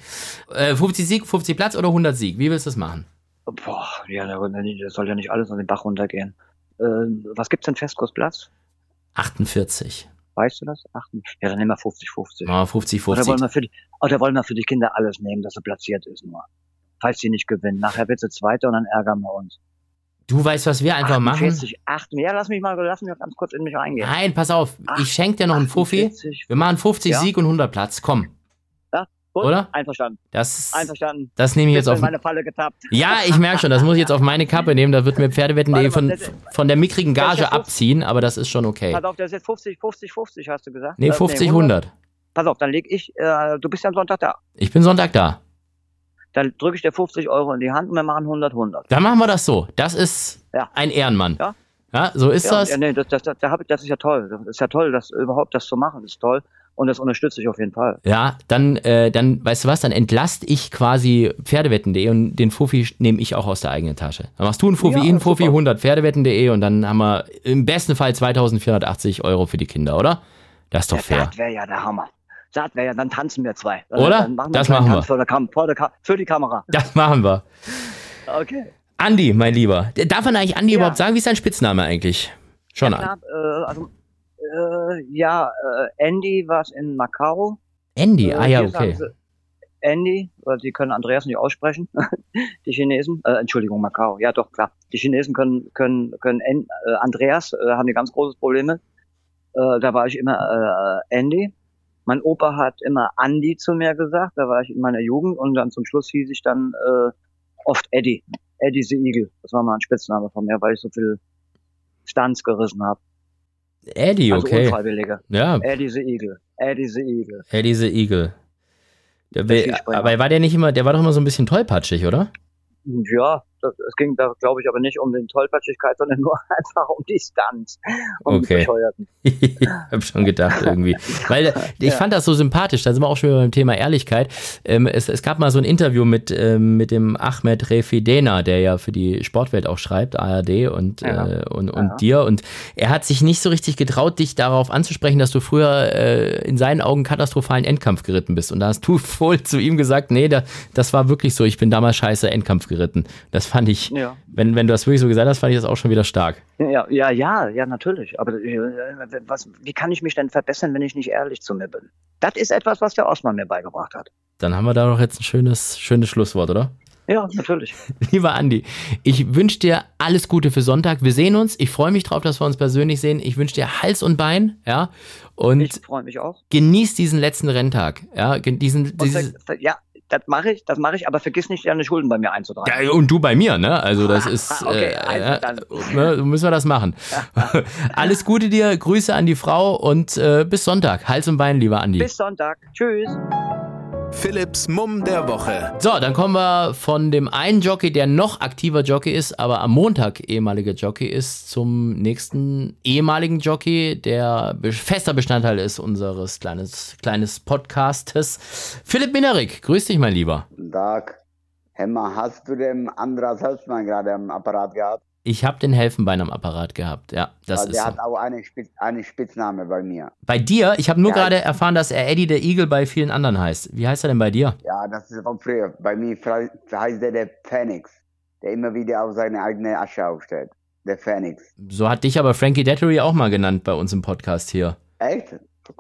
Äh, 50 Sieg, 50 Platz oder 100 Sieg? Wie willst du das machen? Boah, ja, das soll ja nicht alles an den Bach runtergehen. Äh, was gibt's denn Festkursplatz? 48. Weißt du das? Ach, ja, dann nehmen wir 50-50. Ah, 50, Oder wollen 50. wir für die, oder wollen wir für die Kinder alles nehmen, dass sie platziert ist nur. Falls sie nicht gewinnen. Nachher wird sie Zweiter und dann ärgern wir uns. Du weißt, was wir einfach machen? 48, 8, ja, lass mich mal, lass mich ganz kurz in mich reingehen. Nein, pass auf. Ich schenke dir noch einen Fuffi. 48, Wir machen 50 Ja. Sieg und 100 Platz. Komm. Gut, oder? Einverstanden. Das, Einverstanden. das nehme ich jetzt auf. meine Falle getappt. Ja, ich merke schon, das muss ich jetzt auf meine Kappe nehmen. Da wird mir Pferdewetten.de mal, von, das- von der mickrigen das Gage ja 50. abziehen, aber das ist schon okay. Pass auf, das ist jetzt 50, 50, 50, hast du gesagt? Nee, Äh, 50, 100. Pass auf, dann leg ich, äh, du bist ja am Sonntag da. Ich bin Sonntag da. Dann drücke ich dir 50 Euro in die Hand und wir machen 100, 100. Dann machen wir das so. Das ist Ja. ein Ehrenmann. Ja. Ja, so ist Ja, das. ja nee, das, das, das, das ist ja toll. Das ist ja toll, das überhaupt das zu machen, ist toll. Und das unterstütze ich auf jeden Fall. Ja, dann, äh, dann, weißt du was, dann entlast ich quasi Pferdewetten.de und den Fuffi nehme ich auch aus der eigenen Tasche. Dann machst du einen Fuffi, Ja, ihn, Fuffi, super. 100 Pferdewetten.de und dann haben wir im besten Fall 2480 Euro für die Kinder, oder? Das ist doch Ja, fair. Das wäre ja der Hammer. Das wäre ja, dann tanzen wir zwei. Oder? Dann machen wir Das einen machen wir. Kam für die Kamera. Das machen wir. Okay. Andi, mein Lieber. Darf man eigentlich Andi Ja. überhaupt sagen? Wie ist dein Spitzname eigentlich? Schon ja, an. klar, äh, also, äh, ja, äh, Andy war in Macau. Andy, Äh, ah ja, okay. sie Andy, weil sie können Andreas nicht aussprechen. die Chinesen, äh, Entschuldigung, Macau. Ja, doch, klar. Die Chinesen können, können, können äh, Andreas, äh, haben die ganz großes Probleme. Äh, da war ich immer äh, Andy. Mein Opa hat immer Andy zu mir gesagt, da war ich in meiner Jugend und dann zum Schluss hieß ich dann äh, oft Eddie. Eddie the Eagle. Das war mal ein Spitzname von mir, weil ich so viel Stunts gerissen habe. Eddie, Also okay. Unfreiwillige. Ja, Eddie the Eagle. Eddie the Eagle. Eddie the Eagle. Der, aber war der nicht immer, der war doch immer so ein bisschen tollpatschig, oder? Ja, das, es ging da, glaube ich, aber nicht um den Tollpatschigkeit, sondern nur einfach um die Stunts. Um Okay. ich hab schon gedacht irgendwie. Weil ich Ja. fand das so sympathisch, da sind wir auch schon wieder beim Thema Ehrlichkeit. Ähm, es, es gab mal so ein Interview mit, ähm, mit dem Ahmed Refidena, der ja für die Sportwelt auch schreibt, ARD und, Ja. äh, und, und Ja. dir. Und er hat sich nicht so richtig getraut, dich darauf anzusprechen, dass du früher äh, in seinen Augen katastrophalen Endkampf geritten bist. Und da hast du wohl zu ihm gesagt, nee, da, das war wirklich so, ich bin damals scheiße Endkampf geritten. Das fand ich, Ja. wenn, wenn du das wirklich so gesagt hast, fand ich das auch schon wieder stark. Ja, ja, ja, ja, natürlich. Aber äh, was, wie kann ich mich denn verbessern, wenn ich nicht ehrlich zu mir bin? Das ist etwas, was der Osman mir beigebracht hat. Dann haben wir da doch jetzt ein schönes, schönes Schlusswort, oder? Ja, natürlich. Lieber Andi, ich wünsche dir alles Gute für Sonntag. Wir sehen uns. Ich freue mich drauf, dass wir uns persönlich sehen. Ich wünsche dir Hals und Bein, ja. Und Ich freue mich auch. genieß diesen letzten Renntag, ja. Diesen, dieses, ja, das mache ich, das mache ich, aber vergiss nicht, deine Schulden bei mir einzutragen. ja, und du bei mir, ne? Also das ist, Okay, äh, einverstanden. äh, ne, müssen wir das machen. Alles Gute dir, Grüße an die Frau und äh, bis Sonntag. Hals und Bein, lieber Andi. Bis Sonntag. Tschüss. Philipps Mumm der Woche. So, dann kommen wir von dem einen Jockey, der noch aktiver Jockey ist, aber am Montag ehemaliger Jockey ist, zum nächsten ehemaligen Jockey, der fester Bestandteil ist unseres kleines, kleines Podcastes. Philipp Minerik, grüß dich, mein Lieber. Guten Tag. Hemmer, hast du den Andras Hölzmann gerade am Apparat gehabt? Ich habe den Helfenbein am Apparat gehabt, ja, das Weil ist der so. hat auch eine, Spitz, eine Spitzname bei mir. Bei dir, ich habe nur Ja. gerade erfahren, dass er Eddie der Eagle bei vielen anderen heißt. Wie heißt er denn bei dir? Ja, das ist von früher. Bei mir heißt der der Phoenix, der immer wieder auf seine eigene Asche aufstellt. Der Phoenix. So hat dich aber Frankie Dettery auch mal genannt bei uns im Podcast hier. Echt?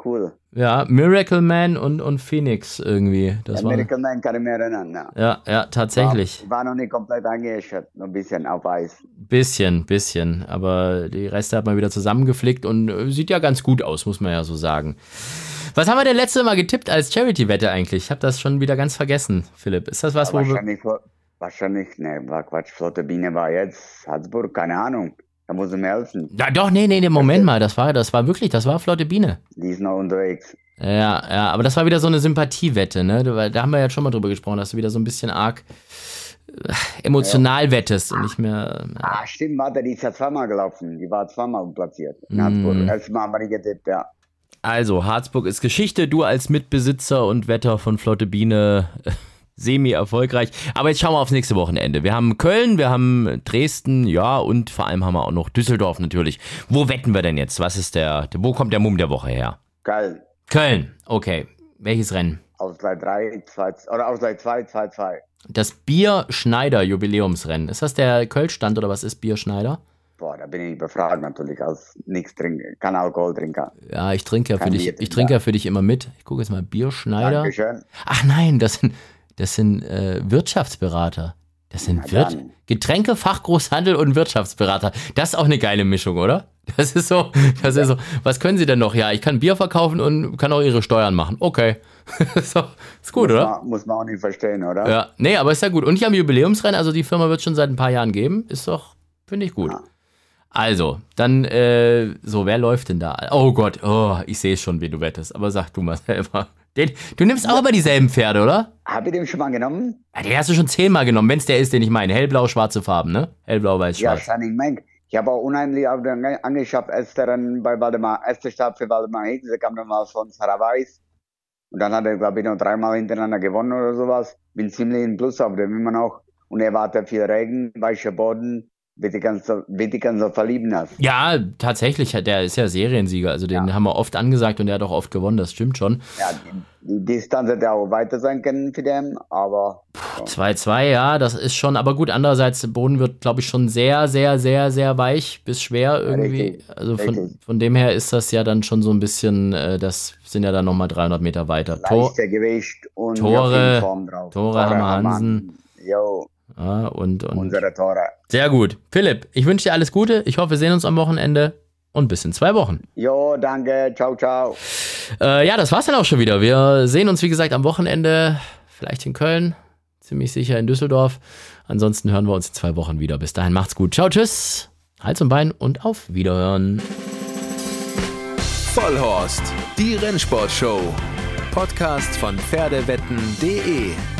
Cool. Ja, Miracle Man und, und Phoenix irgendwie. Das war, American Man kann ich mir erinnern. Ja. ja, ja, tatsächlich. War, war noch nicht komplett eingeäschert, noch ein bisschen auf Eis. Bisschen, bisschen. Aber die Reste hat man wieder zusammengeflickt und äh, sieht ja ganz gut aus, muss man ja so sagen. Was haben wir denn letzte Mal getippt als Charity-Wette eigentlich? Ich habe das schon wieder ganz vergessen, Philipp. Ist das was, wo wir. wahrscheinlich, wahrscheinlich, ne, war Quatsch. Flotte Biene war jetzt Salzburg, keine Ahnung. Da muss er mir helfen. Ja, doch, nee, nee, nee, Moment mal. Das war, das war wirklich, das war Flotte Biene. Die ist noch unterwegs. Ja, ja, aber das war wieder so eine Sympathiewette, ne? Da, da haben wir ja schon mal drüber gesprochen, dass du wieder so ein bisschen arg äh, emotional wettest und nicht mehr. äh, Ah, stimmt, warte, die ist ja zweimal gelaufen. Die war zweimal platziert. In Mm. Mal habe ich getippt, ja. Also, Harzburg ist Geschichte. Du als Mitbesitzer und Wetter von Flotte Biene semi-erfolgreich. Aber jetzt schauen wir aufs nächste Wochenende. Wir haben Köln, wir haben Dresden, ja, und vor allem haben wir auch noch Düsseldorf natürlich. Wo wetten wir denn jetzt? Was ist der, wo kommt der Mumm der Woche her? Geil. Köln, okay. Welches Rennen? Ausgleich 3, 2, oder Ausgleich 2, 2, 2. Das Bier Schneider Jubiläumsrennen. Ist das der Kölschstand oder was ist Bier Schneider? Boah, da bin ich befragt natürlich, als nichts trinken, kein Alkohol trinken. Ja, ich trinke ja für dich, ich trinke ja. für dich immer mit. Ich gucke jetzt mal Bier Schneider. Dankeschön. Ach nein, das sind, das sind äh, Wirtschaftsberater. Das sind Wirt. Getränke, Fachgroßhandel und Wirtschaftsberater. Das ist auch eine geile Mischung, oder? Das ist so, das ist so. Was können Sie denn noch? Ja, ich kann Bier verkaufen und kann auch Ihre Steuern machen. Okay. so, ist gut, muss oder? Man, muss man auch nicht verstehen, oder? Ja, nee, aber ist ja gut. Und ich am Jubiläumsrennen, also die Firma wird schon seit ein paar Jahren geben. Ist doch, finde ich gut. Ja. Also, dann, äh, so, wer läuft denn da? Oh Gott, oh, ich sehe schon, wie du wettest. Aber sag du mal selber. Den, du nimmst auch immer dieselben Pferde, oder? Hab ich den schon mal genommen? Ja, den hast du schon zehnmal genommen, wenn es der ist, den ich meine. Hellblau, schwarze Farben, ne? Hellblau, weiß, Ja, schwarz. Shining Mank. Ich habe auch unheimlich auf den angeschafft, erster Rennen bei Waldemar, erster Start für Waldemar Higgs, der kam dann mal von Sarah Weiss. Und dann hat er, glaube ich, noch dreimal hintereinander gewonnen oder sowas. Bin ziemlich in Plus auf dem immer noch. Und er wartet viel Regen, weicher Boden, wird die ganz, wird die ganz verlieben hast. Ja, tatsächlich, der ist ja Seriensieger. Also den haben wir oft angesagt und der hat auch oft gewonnen, das stimmt schon. Ja, die, Distanz hätte auch weiter sein können für den, aber 2-2, ja, das ist schon, aber gut, andererseits, der Boden wird, glaube ich, schon sehr, sehr, sehr, sehr weich bis schwer irgendwie. richtig, also von, richtig. von dem her ist das ja dann schon so ein bisschen, äh, das sind ja dann nochmal 300 Meter weiter. Tor, Gewicht und Tore- ja. Tore haben wir Hansen. Jo, ja, und, und unsere Tore. sehr gut. Philipp, ich wünsche dir alles Gute. Ich hoffe, wir sehen uns am Wochenende und bis in zwei Wochen. Jo, danke, ciao, ciao. Äh, ja, das war's dann auch schon wieder. Wir sehen uns, wie gesagt, am Wochenende, vielleicht in Köln, ziemlich sicher in Düsseldorf. Ansonsten hören wir uns in zwei Wochen wieder. Bis dahin macht's gut. Ciao, tschüss. Hals und Bein und auf Wiederhören. Vollhorst, die Rennsportshow. Podcast von Pferdewetten.de.